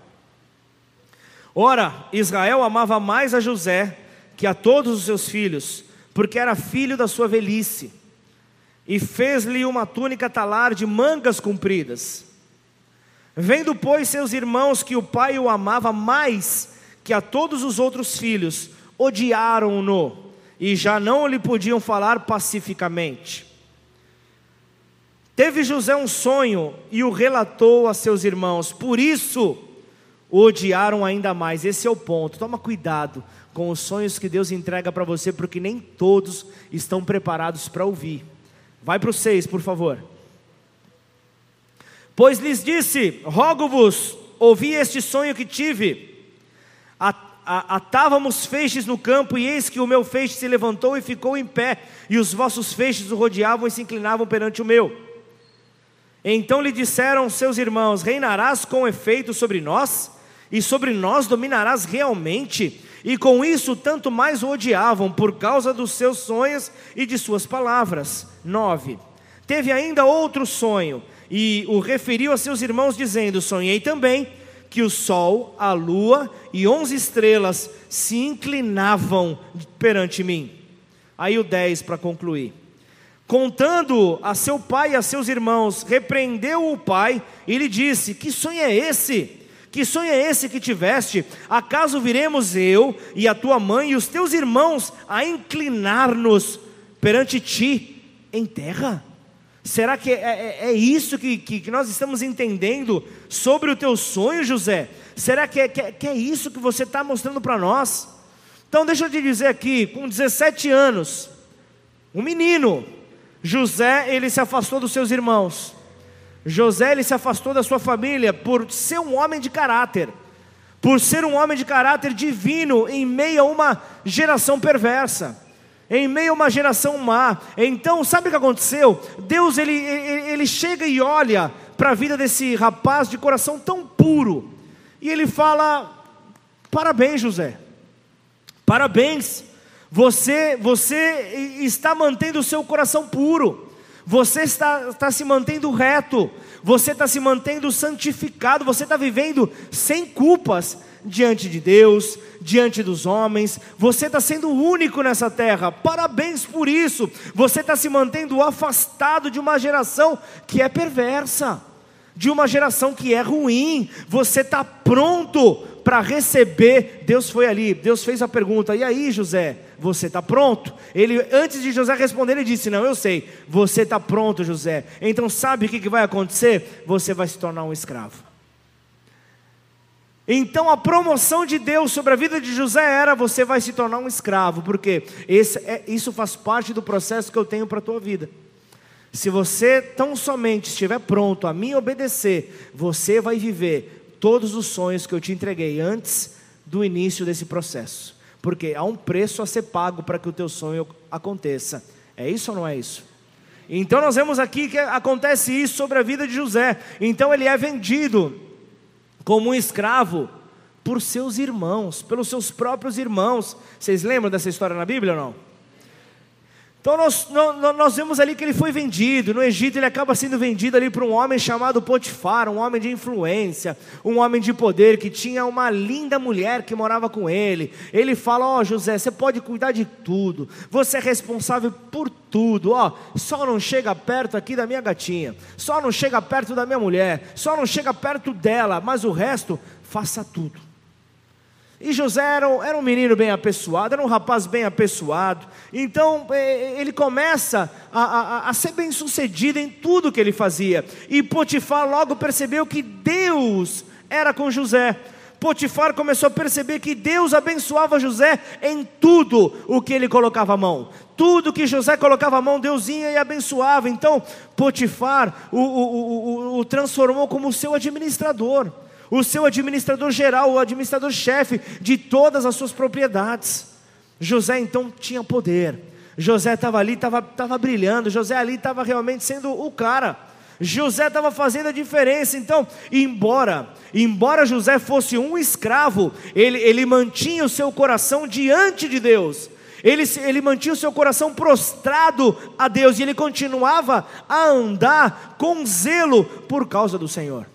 Ora, Israel amava mais a José que a todos os seus filhos, porque era filho da sua velhice, e fez-lhe uma túnica talar de mangas compridas. Vendo, pois, seus irmãos que o pai o amava mais que a todos os outros filhos odiaram-no e já não lhe podiam falar pacificamente. Teve José um sonho e o relatou a seus irmãos, por isso o odiaram ainda mais. Esse é o ponto. Toma cuidado com os sonhos que Deus entrega para você, porque nem todos estão preparados para ouvir. Vai para o 6, por favor. Pois lhes disse: Rogo-vos, ouvi este sonho que tive atávamos feixes no campo, e eis que o meu feixe se levantou e ficou em pé, e os vossos feixes o rodeavam e se inclinavam perante o meu. Então lhe disseram seus irmãos: Reinarás com efeito sobre nós, e sobre nós dominarás realmente. E com isso, tanto mais o odiavam, por causa dos seus sonhos e de suas palavras. 9. Teve ainda outro sonho, e o referiu a seus irmãos, dizendo: Sonhei também que o sol, a lua e onze estrelas se inclinavam perante mim. Aí o 10 para concluir. Contando a seu pai e a seus irmãos, repreendeu o pai e lhe disse: Que sonho é esse? Que sonho é esse que tiveste? Acaso viremos eu e a tua mãe e os teus irmãos a inclinar-nos perante ti em terra? Será que é, é, é isso que, que, que, nós estamos entendendo sobre o teu sonho, José? Será que é, que, é, que é isso que você está mostrando para nós? Então, deixa eu te dizer aqui: com 17 anos, um menino, José, ele se afastou dos seus irmãos. José, ele se afastou da sua família por ser um homem de caráter, por ser um homem de caráter divino em meio a uma geração perversa em meio a uma geração má. Então, sabe o que aconteceu? Deus ele, ele, chega e olha para a vida desse rapaz de coração tão puro, e ele fala: Parabéns, José, parabéns, você, você está mantendo o seu coração puro, você está, está se mantendo reto, você está se mantendo santificado, você está vivendo sem culpas diante de Deus, diante dos homens, você está sendo único nessa terra, parabéns por isso, você está se mantendo afastado de uma geração que é perversa, de uma geração que é ruim, você está pronto para receber. Deus foi ali, Deus fez a pergunta: e aí, José, você está pronto? Ele, antes de José responder, ele disse: Não, eu sei, você está pronto, José. Então, sabe o que, que vai acontecer? Você vai se tornar um escravo. Então a promoção de Deus sobre a vida de José era: você vai se tornar um escravo, porque é, isso faz parte do processo que eu tenho para a tua vida. Se você tão somente estiver pronto a me obedecer, você vai viver todos os sonhos que eu te entreguei antes do início desse processo. Porque há um preço a ser pago para que o teu sonho aconteça. É isso ou não é isso? Então nós vemos aqui que acontece isso sobre a vida de José. Então ele é vendido como um escravo por seus irmãos, pelos seus próprios irmãos. Vocês lembram dessa história na Bíblia ou não? Então nós, nós, vemos ali que ele foi vendido. No Egito ele acaba sendo vendido ali para um homem chamado Potifar, um homem de influência, um homem de poder que tinha uma linda mulher que morava com ele. Ele fala: Ó oh, José, você pode cuidar de tudo, você é responsável por tudo. Ó, oh, só não chega perto aqui da minha gatinha, só não chega perto da minha mulher, só não chega perto dela, mas o resto, faça tudo. E José era um, era um menino bem apessoado, era um rapaz bem apessoado. Então é, é, ele começa a, a, a ser bem sucedido em tudo que ele fazia. E Potifar logo percebeu que Deus era com José. Potifar começou a perceber que Deus abençoava José em tudo o que ele colocava a mão. Tudo que José colocava a mão, Deus ia e abençoava. Então, Potifar o, o, o, o transformou como seu administrador o seu administrador geral, o administrador-chefe de todas as suas propriedades. José então tinha poder. José estava ali, estava brilhando. José ali estava realmente sendo o cara. José estava fazendo a diferença. Então, embora, embora José fosse um escravo, ele, ele mantinha o seu coração diante de Deus. Ele, ele mantinha o seu coração prostrado a Deus e ele continuava a andar com zelo por causa do Senhor.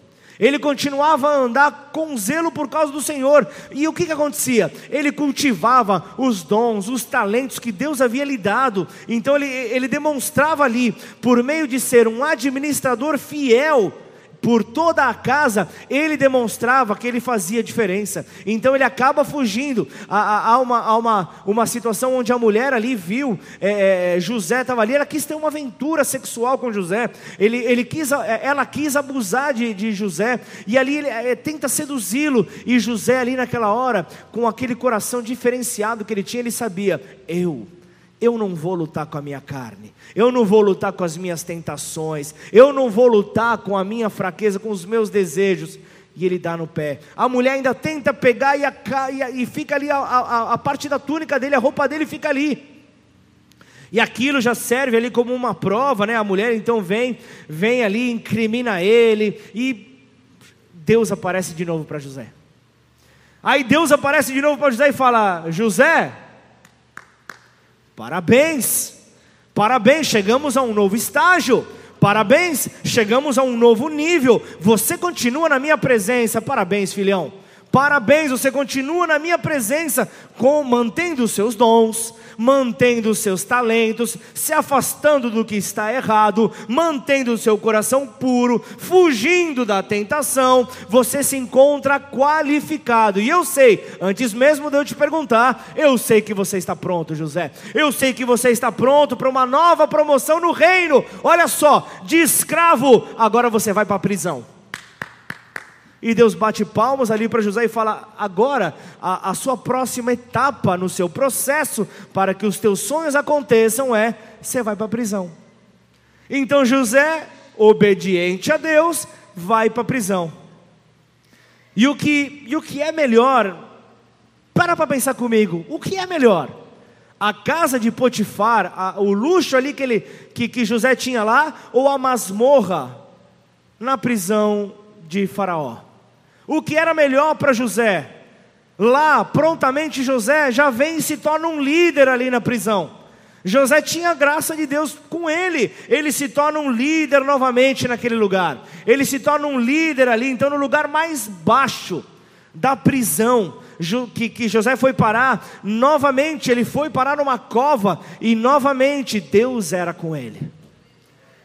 Ele continuava a andar com zelo por causa do Senhor. E o que, que acontecia? Ele cultivava os dons, os talentos que Deus havia lhe dado. Então ele, ele demonstrava ali, por meio de ser um administrador fiel por toda a casa, ele demonstrava que ele fazia diferença. Então ele acaba fugindo. Há, uma, uma, uma situação onde a mulher ali viu, é, é José estava ali, ela quis ter uma aventura sexual com José, ele, ele quis, é, ela quis abusar de, de José, e ali ele é, tenta seduzi-lo, e José ali naquela hora, com aquele coração diferenciado que ele tinha, ele sabia, eu eu não vou lutar com a minha carne, eu não vou lutar com as minhas tentações, eu não vou lutar com a minha fraqueza, com os meus desejos. E ele dá no pé. A mulher ainda tenta pegar e, a, e, e fica ali, a, a, a parte da túnica dele, a roupa dele fica ali. E aquilo já serve ali como uma prova, né? A mulher então vem, vem ali, incrimina ele e Deus aparece de novo para José. Aí Deus aparece de novo para José e fala: José, Parabéns! Parabéns, chegamos a um novo estágio. Parabéns, chegamos a um novo nível. Você continua na minha presença. Parabéns, filhão. Parabéns, você continua na minha presença, com, mantendo os seus dons, mantendo os seus talentos, se afastando do que está errado, mantendo o seu coração puro, fugindo da tentação, você se encontra qualificado. E eu sei, antes mesmo de eu te perguntar, eu sei que você está pronto, José. Eu sei que você está pronto para uma nova promoção no reino. Olha só, de escravo, agora você vai para a prisão. E Deus bate palmas ali para José e fala: agora, a, a, sua próxima etapa no seu processo para que os teus sonhos aconteçam é: você vai para a prisão. Então José, obediente a Deus, vai para a prisão. E o, que, e o que é melhor? Para para pensar comigo: o que é melhor? A casa de Potifar, a, o luxo ali que, ele, que, que José tinha lá, ou a masmorra na prisão de Faraó? O que era melhor para José? Lá, prontamente José já vem e se torna um líder ali na prisão. José tinha a graça de Deus com ele, ele se torna um líder novamente naquele lugar. Ele se torna um líder ali, então, no lugar mais baixo da prisão, que, que José foi parar, novamente ele foi parar numa cova, e novamente Deus era com ele.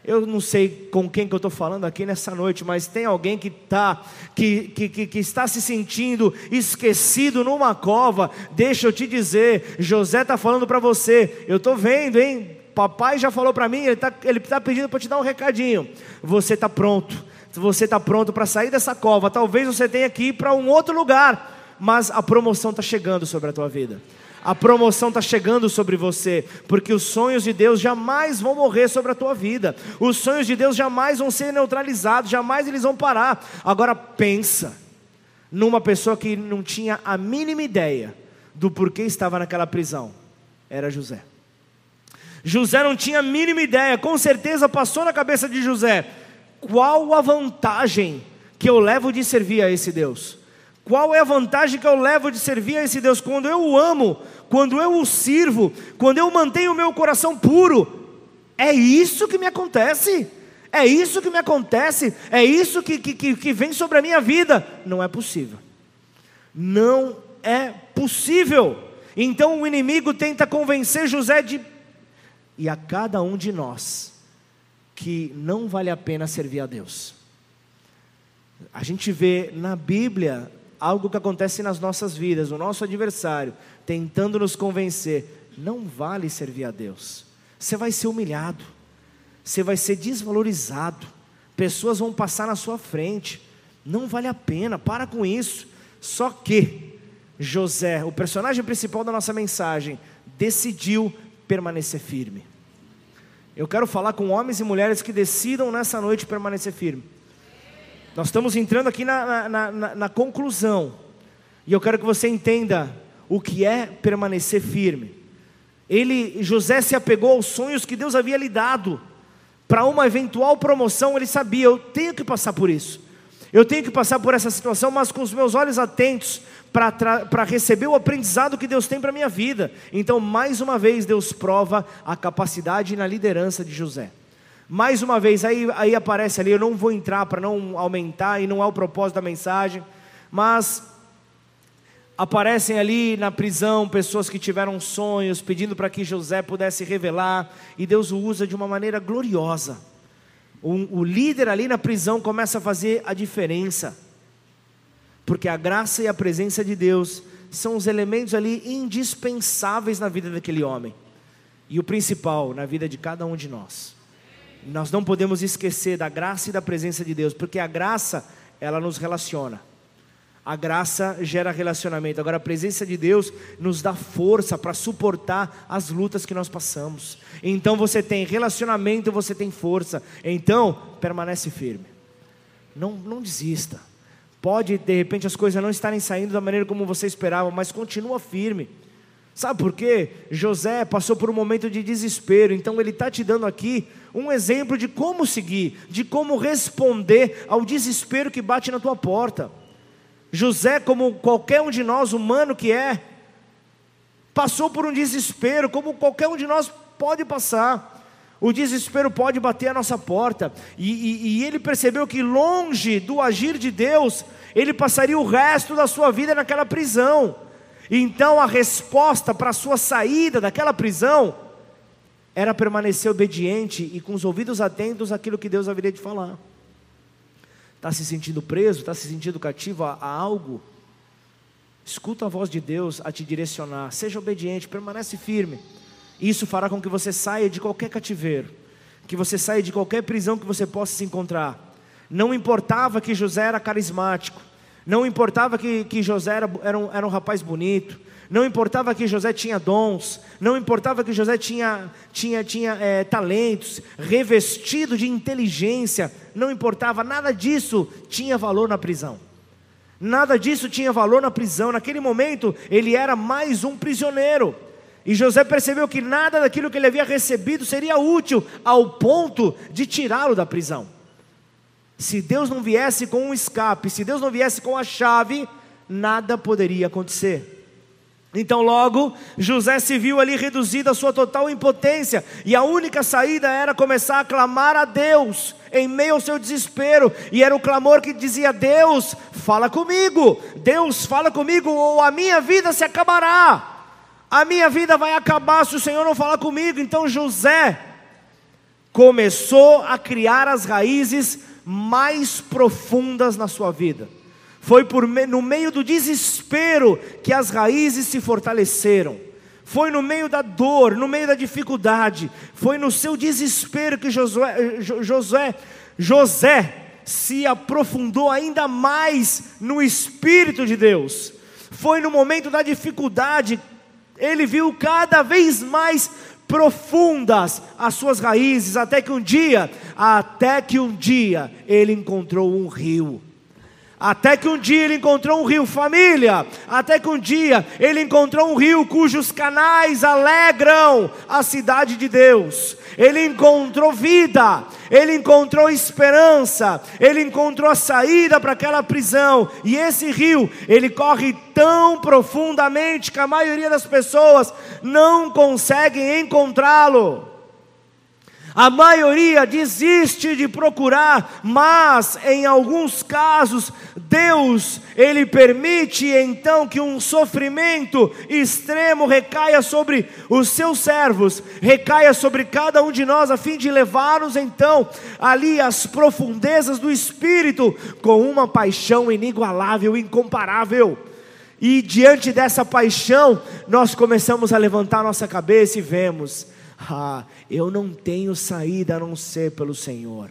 Eu não sei com quem que eu estou falando aqui nessa noite, mas tem alguém que, tá, que, que, que, que está se sentindo esquecido numa cova. Deixa eu te dizer, José está falando para você. Eu estou vendo, hein? Papai já falou para mim, ele está ele tá pedindo para te dar um recadinho. Você está pronto. Você está pronto para sair dessa cova. Talvez você tenha que ir para um outro lugar, mas a promoção está chegando sobre a tua vida. A promoção está chegando sobre você, porque os sonhos de Deus jamais vão morrer sobre a tua vida. Os sonhos de Deus jamais vão ser neutralizados, jamais eles vão parar. Agora pensa numa pessoa que não tinha a mínima ideia do porquê estava naquela prisão. Era José. José não tinha a mínima ideia, com certeza passou na cabeça de José: qual a vantagem que eu levo de servir a esse Deus? Qual é a vantagem que eu levo de servir a esse Deus? Quando eu o amo, quando eu o sirvo, quando eu mantenho o meu coração puro, é isso que me acontece. É isso que me acontece. É isso que, que, que vem sobre a minha vida. Não é possível. Não é possível. Então o inimigo tenta convencer José de. E a cada um de nós, que não vale a pena servir a Deus. A gente vê na Bíblia algo que acontece nas nossas vidas, o nosso adversário tentando nos convencer, não vale servir a Deus. Você vai ser humilhado, você vai ser desvalorizado, pessoas vão passar na sua frente, não vale a pena, para com isso. Só que José, o personagem principal da nossa mensagem, decidiu permanecer firme. Eu quero falar com homens e mulheres que decidam nessa noite permanecer firme. Nós estamos entrando aqui na, na, na, na conclusão, e eu quero que você entenda o que é permanecer firme. Ele, José se apegou aos sonhos que Deus havia lhe dado. Para uma eventual promoção, ele sabia, eu tenho que passar por isso. Eu tenho que passar por essa situação, mas com os meus olhos atentos para receber o aprendizado que Deus tem para a minha vida. Então, mais uma vez, Deus prova a capacidade na liderança de José. Mais uma vez, aí, aí aparece ali, eu não vou entrar para não aumentar, e não é o propósito da mensagem, mas aparecem ali na prisão pessoas que tiveram sonhos, pedindo para que José pudesse revelar, e Deus o usa de uma maneira gloriosa. O, o líder ali na prisão começa a fazer a diferença, porque a graça e a presença de Deus são os elementos ali indispensáveis na vida daquele homem, e o principal na vida de cada um de nós. Nós não podemos esquecer da graça e da presença de Deus, porque a graça, ela nos relaciona. A graça gera relacionamento. Agora, a presença de Deus nos dá força para suportar as lutas que nós passamos. Então, você tem relacionamento, você tem força. Então, permanece firme. Não, não desista. Pode, de repente, as coisas não estarem saindo da maneira como você esperava, mas continua firme. Sabe por quê? José passou por um momento de desespero, então ele está te dando aqui um exemplo de como seguir, de como responder ao desespero que bate na tua porta. José, como qualquer um de nós, humano que é, passou por um desespero, como qualquer um de nós pode passar. O desespero pode bater a nossa porta, e, e, e ele percebeu que longe do agir de Deus, ele passaria o resto da sua vida naquela prisão. Então a resposta para a sua saída daquela prisão era permanecer obediente e com os ouvidos atentos àquilo que Deus haveria de falar. Está se sentindo preso, está se sentindo cativo a, a algo? Escuta a voz de Deus a te direcionar, seja obediente, permanece firme. Isso fará com que você saia de qualquer cativeiro, que você saia de qualquer prisão que você possa se encontrar. Não importava que José era carismático, não importava que, que José era, era, um, era um rapaz bonito, não importava que José tinha dons, não importava que José tinha, tinha, tinha é, talentos, revestido de inteligência, não importava, nada disso tinha valor na prisão. Nada disso tinha valor na prisão. Naquele momento, ele era mais um prisioneiro. E José percebeu que nada daquilo que ele havia recebido seria útil ao ponto de tirá-lo da prisão. Se Deus não viesse com um escape, se Deus não viesse com a chave, nada poderia acontecer. Então, logo, José se viu ali reduzido à sua total impotência, e a única saída era começar a clamar a Deus, em meio ao seu desespero, e era o clamor que dizia: Deus, fala comigo, Deus, fala comigo, ou a minha vida se acabará, a minha vida vai acabar se o Senhor não falar comigo. Então, José começou a criar as raízes mais profundas na sua vida. Foi por, no meio do desespero que as raízes se fortaleceram. Foi no meio da dor, no meio da dificuldade, foi no seu desespero que Josué, Josué, José se aprofundou ainda mais no Espírito de Deus. Foi no momento da dificuldade, ele viu cada vez mais profundas as suas raízes, até que um dia, até que um dia ele encontrou um rio. Até que um dia ele encontrou um rio, família. Até que um dia ele encontrou um rio cujos canais alegram a cidade de Deus. Ele encontrou vida, ele encontrou esperança, ele encontrou a saída para aquela prisão. E esse rio, ele corre tão profundamente que a maioria das pessoas não conseguem encontrá-lo. A maioria desiste de procurar, mas em alguns casos Deus, ele permite então que um sofrimento extremo recaia sobre os seus servos, recaia sobre cada um de nós a fim de levar-nos então ali às profundezas do espírito com uma paixão inigualável, incomparável. E diante dessa paixão, nós começamos a levantar nossa cabeça e vemos ah, eu não tenho saída a não ser pelo Senhor.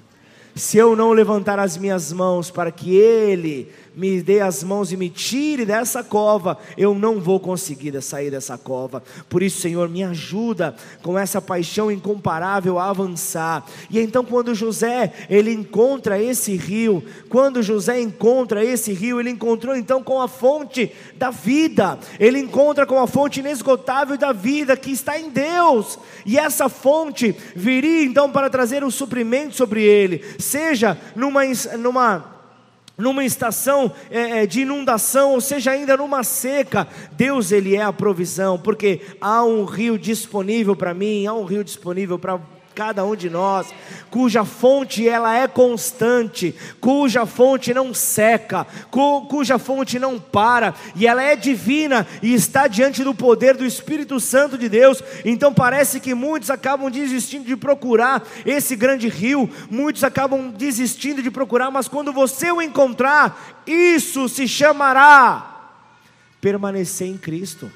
Se eu não levantar as minhas mãos para que Ele me dê as mãos e me tire dessa cova, eu não vou conseguir sair dessa cova. Por isso, Senhor, me ajuda com essa paixão incomparável a avançar. E então, quando José ele encontra esse rio, quando José encontra esse rio, ele encontrou então com a fonte da vida. Ele encontra com a fonte inesgotável da vida que está em Deus. E essa fonte viria então para trazer o suprimento sobre ele, seja numa numa numa estação é, é, de inundação, ou seja, ainda numa seca, Deus ele é a provisão, porque há um rio disponível para mim, há um rio disponível para cada um de nós, cuja fonte ela é constante, cuja fonte não seca, cu, cuja fonte não para, e ela é divina e está diante do poder do Espírito Santo de Deus. Então parece que muitos acabam desistindo de procurar esse grande rio, muitos acabam desistindo de procurar, mas quando você o encontrar, isso se chamará permanecer em Cristo.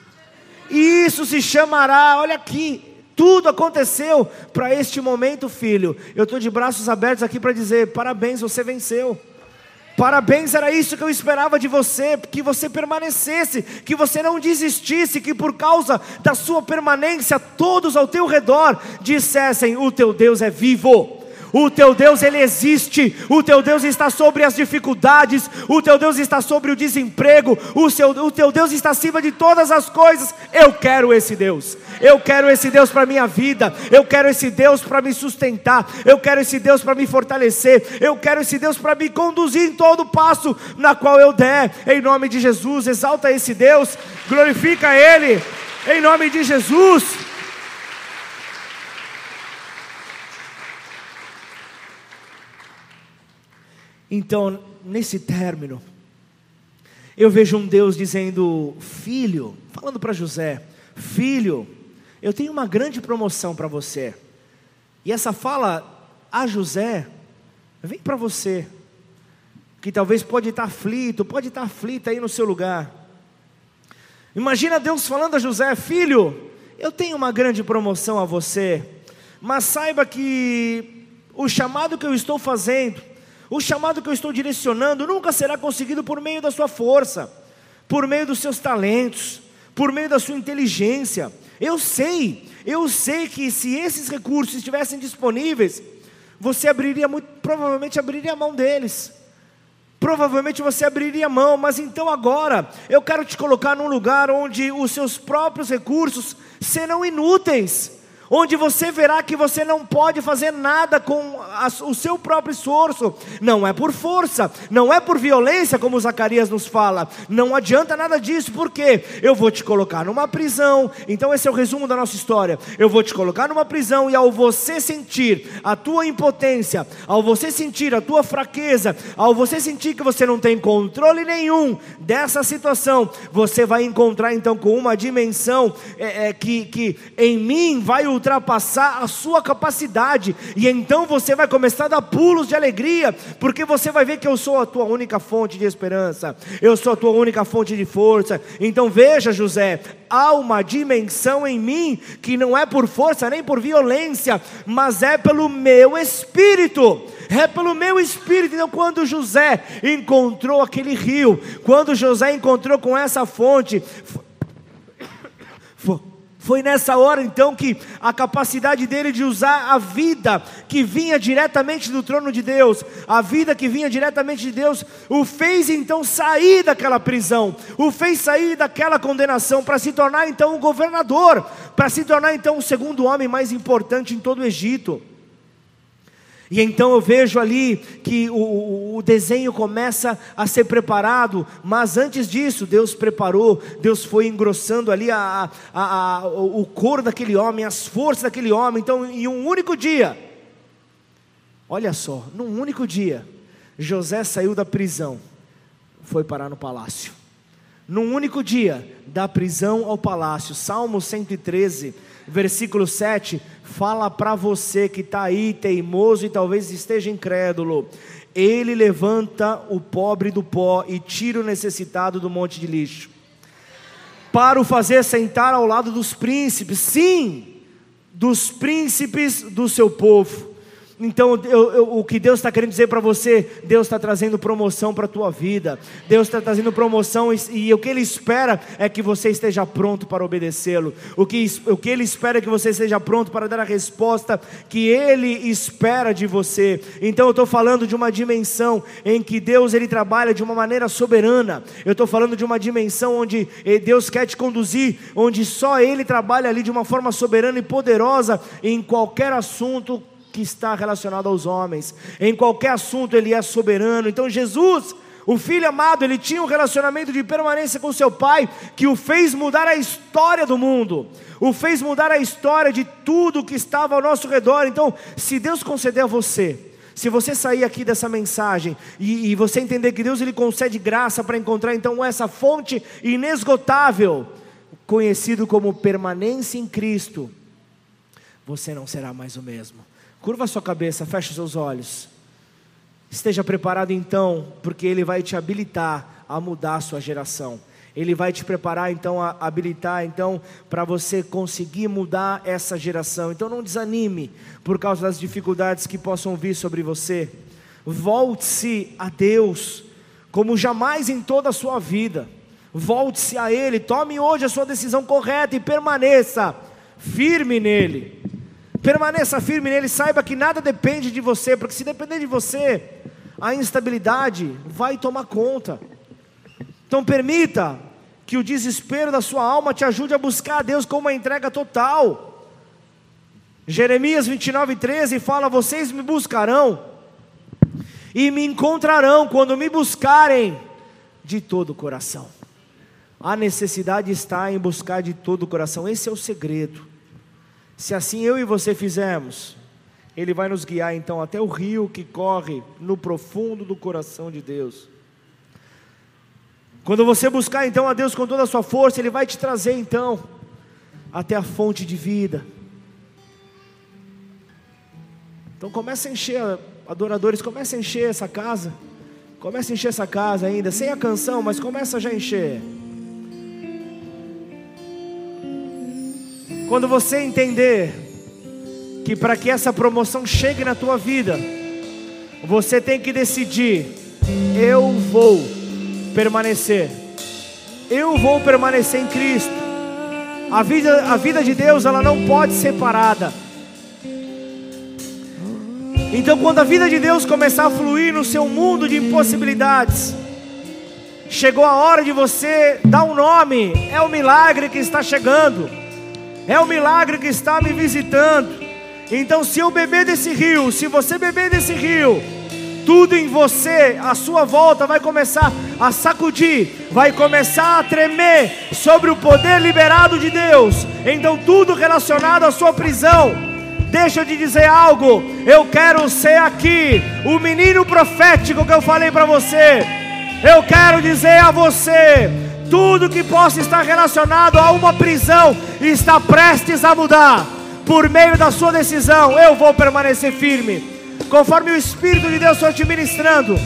Isso se chamará, olha aqui, tudo aconteceu para este momento, filho. Eu estou de braços abertos aqui para dizer: parabéns, você venceu. Parabéns, era isso que eu esperava de você, que você permanecesse, que você não desistisse, que por causa da sua permanência, todos ao teu redor dissessem: O teu Deus é vivo. O teu Deus ele existe. O teu Deus está sobre as dificuldades. O teu Deus está sobre o desemprego. O, seu, o teu Deus está acima de todas as coisas. Eu quero esse Deus. Eu quero esse Deus para minha vida. Eu quero esse Deus para me sustentar. Eu quero esse Deus para me fortalecer. Eu quero esse Deus para me conduzir em todo passo na qual eu der. Em nome de Jesus, exalta esse Deus. Glorifica Ele. Em nome de Jesus. Então, nesse término, eu vejo um Deus dizendo: Filho, falando para José, Filho, eu tenho uma grande promoção para você. E essa fala a José, vem para você, que talvez pode estar aflito, pode estar aflita aí no seu lugar. Imagina Deus falando a José: Filho, eu tenho uma grande promoção a você, mas saiba que o chamado que eu estou fazendo, o chamado que eu estou direcionando nunca será conseguido por meio da sua força, por meio dos seus talentos, por meio da sua inteligência. Eu sei, eu sei que se esses recursos estivessem disponíveis, você abriria muito, provavelmente abriria a mão deles. Provavelmente você abriria a mão, mas então agora eu quero te colocar num lugar onde os seus próprios recursos serão inúteis onde você verá que você não pode fazer nada com o seu próprio esforço, não é por força, não é por violência, como Zacarias nos fala, não adianta nada disso, porque eu vou te colocar numa prisão, então esse é o resumo da nossa história. Eu vou te colocar numa prisão, e ao você sentir a tua impotência, ao você sentir a tua fraqueza, ao você sentir que você não tem controle nenhum dessa situação, você vai encontrar então com uma dimensão é, é, que, que em mim vai ultrapassar a sua capacidade, e então você vai começar a dar pulos de alegria, porque você vai ver que eu sou a tua única fonte de esperança, eu sou a tua única fonte de força. Então veja, José, há uma dimensão em mim que não é por força nem por violência, mas é pelo meu espírito. É pelo meu espírito. Então, quando José encontrou aquele rio, quando José encontrou com essa fonte, Foi nessa hora então que a capacidade dele de usar a vida que vinha diretamente do trono de Deus, a vida que vinha diretamente de Deus, o fez então sair daquela prisão, o fez sair daquela condenação para se tornar então um governador, para se tornar então o segundo homem mais importante em todo o Egito. E então eu vejo ali que o, o, desenho começa a ser preparado, mas antes disso, Deus preparou, Deus foi engrossando ali a, a, a, o cor daquele homem, as forças daquele homem. Então, em um único dia, olha só, num único dia, José saiu da prisão, foi parar no palácio. Num único dia, da prisão ao palácio, Salmo 113, versículo 7 fala para você que está aí teimoso e talvez esteja incrédulo. Ele levanta o pobre do pó e tira o necessitado do monte de lixo, para o fazer sentar ao lado dos príncipes, sim, dos príncipes do seu povo. Então, eu, eu, o que Deus está querendo dizer para você, Deus está trazendo promoção para a tua vida, Deus está trazendo promoção e, e, o que Ele espera é que você esteja pronto para obedecê-lo, o que, o que Ele espera é que você esteja pronto para dar a resposta que Ele espera de você. Então, eu estou falando de uma dimensão em que Deus Ele trabalha de uma maneira soberana, eu estou falando de uma dimensão onde eh, Deus quer te conduzir, onde só Ele trabalha ali de uma forma soberana e poderosa em qualquer assunto que está relacionado aos homens. Em qualquer assunto ele é soberano. Então Jesus, o filho amado, ele tinha um relacionamento de permanência com seu pai que o fez mudar a história do mundo. O fez mudar a história de tudo que estava ao nosso redor. Então, se Deus conceder a você, se você sair aqui dessa mensagem e, e você entender que Deus ele concede graça para encontrar então essa fonte inesgotável, conhecido como permanência em Cristo, você não será mais o mesmo. Curva sua cabeça, feche seus olhos. Esteja preparado então, porque Ele vai te habilitar a mudar a sua geração. Ele vai te preparar então, a habilitar então, para você conseguir mudar essa geração. Então não desanime por causa das dificuldades que possam vir sobre você. Volte-se a Deus, como jamais em toda a sua vida. Volte-se a Ele, tome hoje a sua decisão correta e permaneça firme nele. Permaneça firme nele, saiba que nada depende de você, porque se depender de você, a instabilidade vai tomar conta. Então permita que o desespero da sua alma te ajude a buscar a Deus com uma entrega total. Jeremias 29, 13 fala: Vocês me buscarão e me encontrarão quando me buscarem de todo o coração. A necessidade está em buscar de todo o coração, esse é o segredo. Se assim eu e você fizermos, Ele vai nos guiar então até o rio que corre no profundo do coração de Deus. Quando você buscar então a Deus com toda a sua força, Ele vai te trazer então até a fonte de vida. Então comece a encher, adoradores, comece a encher essa casa. Comece a encher essa casa ainda, sem a canção, mas começa já a encher. Quando você entender que para que essa promoção chegue na tua vida, você tem que decidir: eu vou permanecer, eu vou permanecer em Cristo. A vida, a vida de Deus ela não pode ser parada. Então, quando a vida de Deus começar a fluir no seu mundo de impossibilidades, chegou a hora de você dar um nome, é o milagre que está chegando é o milagre que está me visitando. Então, se eu beber desse rio, se você beber desse rio, tudo em você, a sua volta, vai começar a sacudir, vai começar a tremer sobre o poder liberado de Deus. Então, tudo relacionado à sua prisão. Deixa eu te dizer algo. Eu quero ser aqui o menino profético que eu falei para você. Eu quero dizer a você tudo que possa estar relacionado a uma prisão está prestes a mudar. Por meio da sua decisão, eu vou permanecer firme, conforme o Espírito de Deus for te ministrando.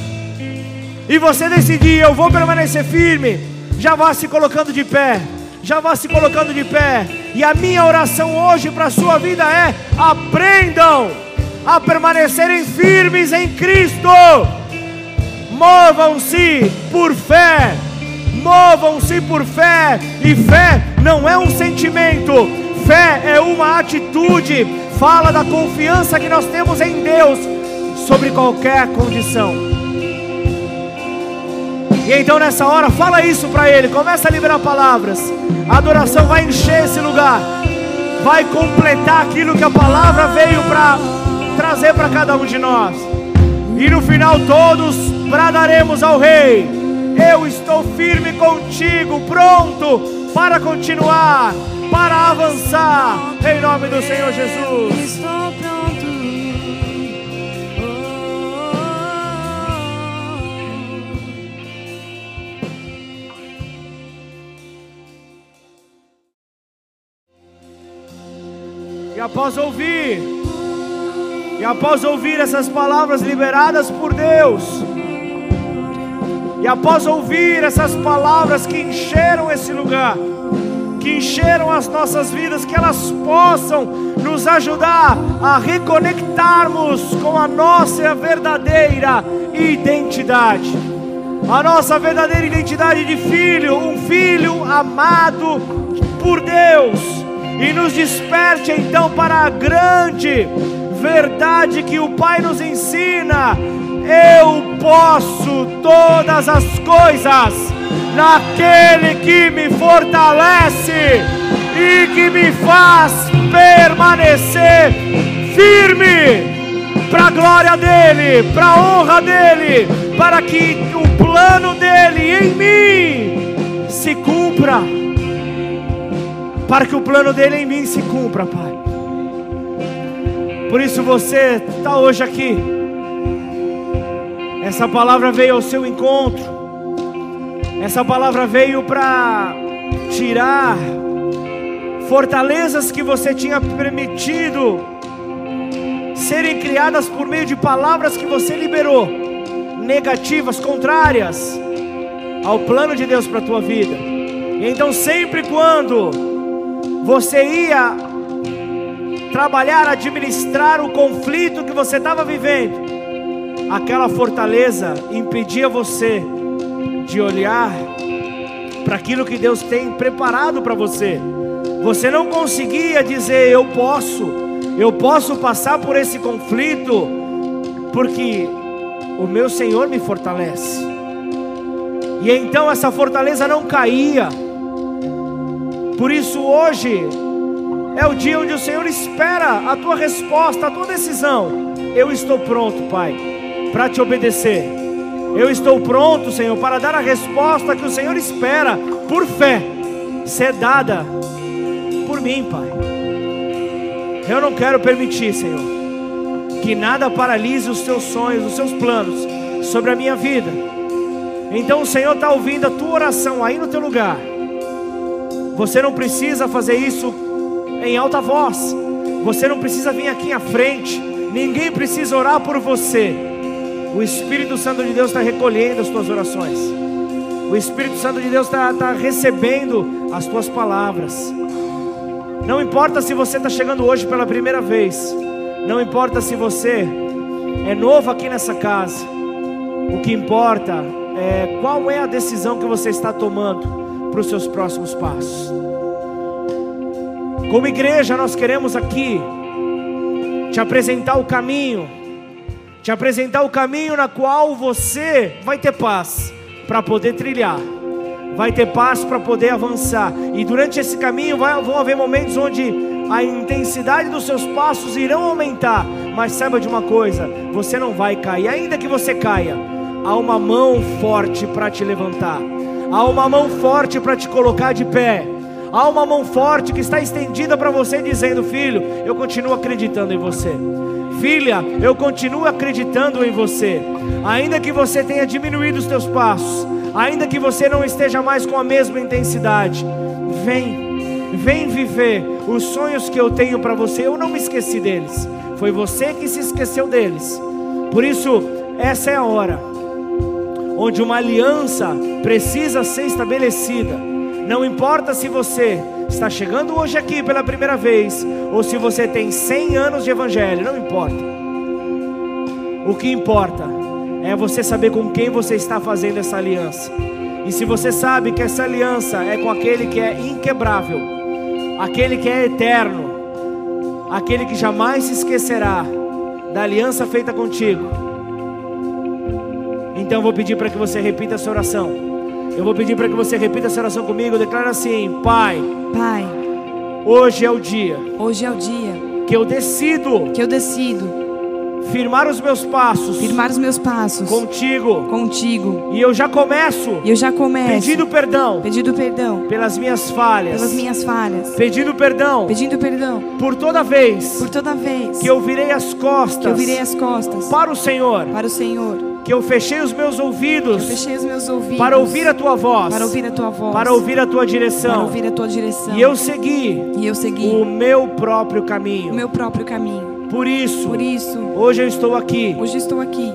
E você decidir, eu vou permanecer firme, já vá se colocando de pé, já vá se colocando de pé. E a minha oração hoje para a sua vida é: aprendam a permanecerem firmes em Cristo, movam-se por fé movam-se por fé, e fé não é um sentimento, Fé é uma atitude, fala da confiança que nós temos em Deus sobre qualquer condição. E então nessa hora, fala isso para Ele, começa a liberar palavras. A adoração vai encher esse lugar, vai completar aquilo que a palavra veio para trazer para cada um de nós. E no final, todos bradaremos ao Rei: Eu estou firme contigo, pronto para continuar para avançar, em nome do Senhor Jesus. Estou pronto. E após ouvir, e após ouvir essas palavras liberadas por Deus, e após ouvir essas palavras que encheram esse lugar, que encheram as nossas vidas, que elas possam nos ajudar a reconectarmos com a nossa verdadeira identidade. A nossa verdadeira identidade de filho, um filho amado por Deus, e nos desperte então para a grande verdade que o Pai nos ensina: eu posso todas as coisas naquele que me fortalece e que me faz permanecer firme para a glória dele, para a honra dele, para que o plano dele em mim se cumpra. Para que o plano dele em mim se cumpra, Pai. Por isso você está hoje aqui. Essa palavra veio ao seu encontro. Essa palavra veio para tirar fortalezas que você tinha permitido serem criadas por meio de palavras que você liberou, negativas, contrárias ao plano de Deus para a tua vida. Então, sempre quando você ia trabalhar, administrar o conflito que você estava vivendo, aquela fortaleza impedia você de olhar para aquilo que Deus tem preparado para você. Você não conseguia dizer eu posso, eu posso passar por esse conflito, porque o meu Senhor me fortalece. E então essa fortaleza não caía. Por isso hoje é o dia onde o Senhor espera a tua resposta, a tua decisão. Eu estou pronto, Pai, para te obedecer. Eu estou pronto, Senhor, para dar a resposta que o Senhor espera, por fé, ser dada por mim, Pai. Eu não quero permitir, Senhor, que nada paralise os teus sonhos, os seus planos sobre a minha vida. Então o Senhor está ouvindo a tua oração aí no teu lugar. Você não precisa fazer isso em alta voz. Você não precisa vir aqui à frente. Ninguém precisa orar por você. O Espírito Santo de Deus está recolhendo as tuas orações. O Espírito Santo de Deus está, está recebendo as tuas palavras. Não importa se você está chegando hoje pela primeira vez. Não importa se você é novo aqui nessa casa. O que importa é qual é a decisão que você está tomando para os seus próximos passos. Como igreja, nós queremos aqui te apresentar o caminho te apresentar o caminho na qual você vai ter paz para poder trilhar, vai ter paz para poder avançar. E durante esse caminho vai, vão haver momentos onde a intensidade dos seus passos irão aumentar, mas saiba de uma coisa: você não vai cair, ainda que você caia, há uma mão forte para te levantar, há uma mão forte para te colocar de pé. Há uma mão forte que está estendida para você, dizendo: Filho, eu continuo acreditando em você. Filha, eu continuo acreditando em você. Ainda que você tenha diminuído os teus passos, ainda que você não esteja mais com a mesma intensidade, vem, vem viver os sonhos que eu tenho para você. Eu não me esqueci deles. Foi você que se esqueceu deles. Por isso, essa é a hora onde uma aliança precisa ser estabelecida. Não importa se você está chegando hoje aqui pela primeira vez, ou se você tem 100 anos de evangelho, não importa. O que importa é você saber com quem você está fazendo essa aliança. E se você sabe que essa aliança é com aquele que é inquebrável, aquele que é eterno, aquele que jamais se esquecerá da aliança feita contigo. Então vou pedir para que você repita essa oração. Eu vou pedir para que você repita essa oração comigo. Declara assim: Pai, Pai, hoje é o dia hoje é o dia que eu decido que eu decido firmar os meus passos firmar os meus passos contigo. contigo. E eu já começo E eu já começo pedindo perdão pedindo perdão pelas minhas falhas, pelas minhas falhas, pedindo perdão pedindo perdão por toda vez por toda vez que eu virei as costas que eu virei as costas para o Senhor, para o Senhor, que eu fechei os meus eu ouvidos os meus ouvidos para ouvir a tua voz, para ouvir a tua voz, para ouvir a tua para direção. ouvir a tua direção. E eu segui E eu segui o meu próprio o caminho. meu próprio caminho. Por isso, Por isso, hoje eu estou aqui hoje estou aqui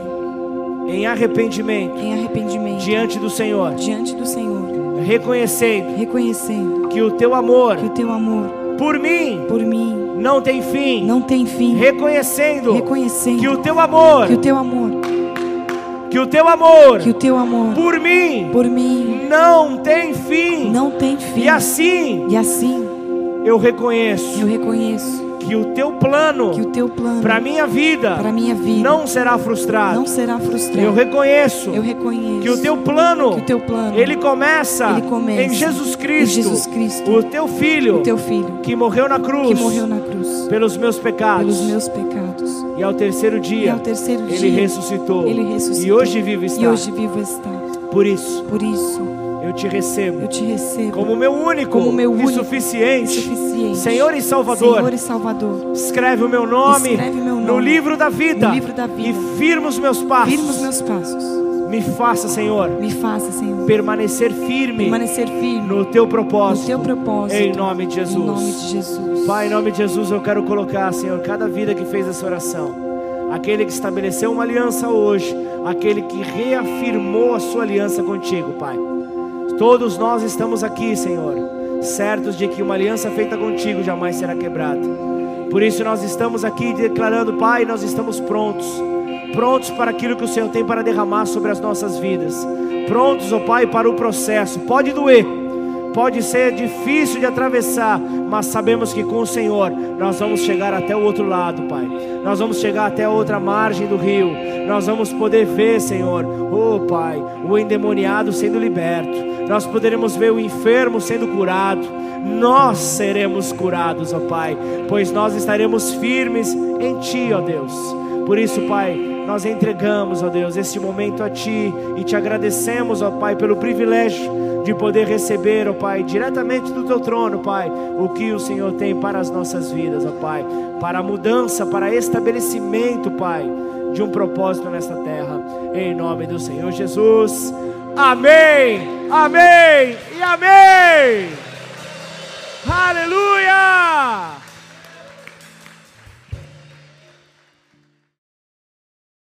em arrependimento em arrependimento diante do Senhor, diante do Senhor, reconhecendo reconhecendo que o teu amor que o teu amor por mim por mim não tem fim, não tem fim. reconhecendo Reconhecendo que o teu amor, que o teu amor, que o teu amor que o teu amor por mim por mim não tem fim. não tem fim. E assim E assim eu reconheço eu reconheço que o teu plano que o teu plano para minha vida para minha vida não será frustrado. não será frustrado. Eu reconheço Eu reconheço que o teu plano que o teu plano ele começa, Ele começa em Jesus Cristo, em Jesus Cristo, o teu filho o teu filho que morreu na cruz que morreu na cruz pelos meus pecados pelos meus pecados. E ao terceiro dia ao terceiro ele dia ressuscitou. ele ressuscitou. E hoje vivo está. Hoje vivo está. Por isso Por isso eu te recebo eu te recebo como meu único Como meu e único suficiente, e suficiente Senhor e Salvador. Senhor e Salvador. Escreve o meu nome, Escreve meu no nome livro da vida, no livro da vida. e firma os meus passos. Firma os meus passos. Me faça, Senhor, Me faça, Senhor, permanecer firme permanecer firme no teu no propósito. teu propósito. Em nome de Jesus. Em nome de Jesus. Pai, em nome de Jesus, eu quero colocar, Senhor, cada vida que fez essa oração, aquele que estabeleceu uma aliança hoje, aquele que reafirmou a sua aliança contigo, Pai. Todos nós estamos aqui, Senhor, certos de que uma aliança feita contigo jamais será quebrada. Por isso nós estamos aqui declarando, Pai, nós estamos prontos. Prontos para aquilo que o Senhor tem para derramar sobre as nossas vidas. Prontos, ó Pai, para o processo. Pode doer, Pode ser difícil de atravessar, mas sabemos que com o Senhor nós vamos chegar até o outro lado, Pai. Nós vamos chegar até a outra margem do rio. Nós vamos poder ver, Senhor, oh Pai, o endemoniado sendo liberto. Nós poderemos ver o enfermo sendo curado. Nós seremos curados, ó Pai, pois nós estaremos firmes em Ti, ó Deus. Por isso, Pai, nós entregamos, ó Deus, este momento a Ti e te agradecemos, ó Pai, pelo privilégio de poder receber, ó Pai, diretamente do Teu trono, Pai, o que o Senhor tem para as nossas vidas, ó Pai, para a mudança, para estabelecimento, Pai, de um propósito nesta terra, em nome do Senhor Jesus. Amém, amém e amém. Aleluia!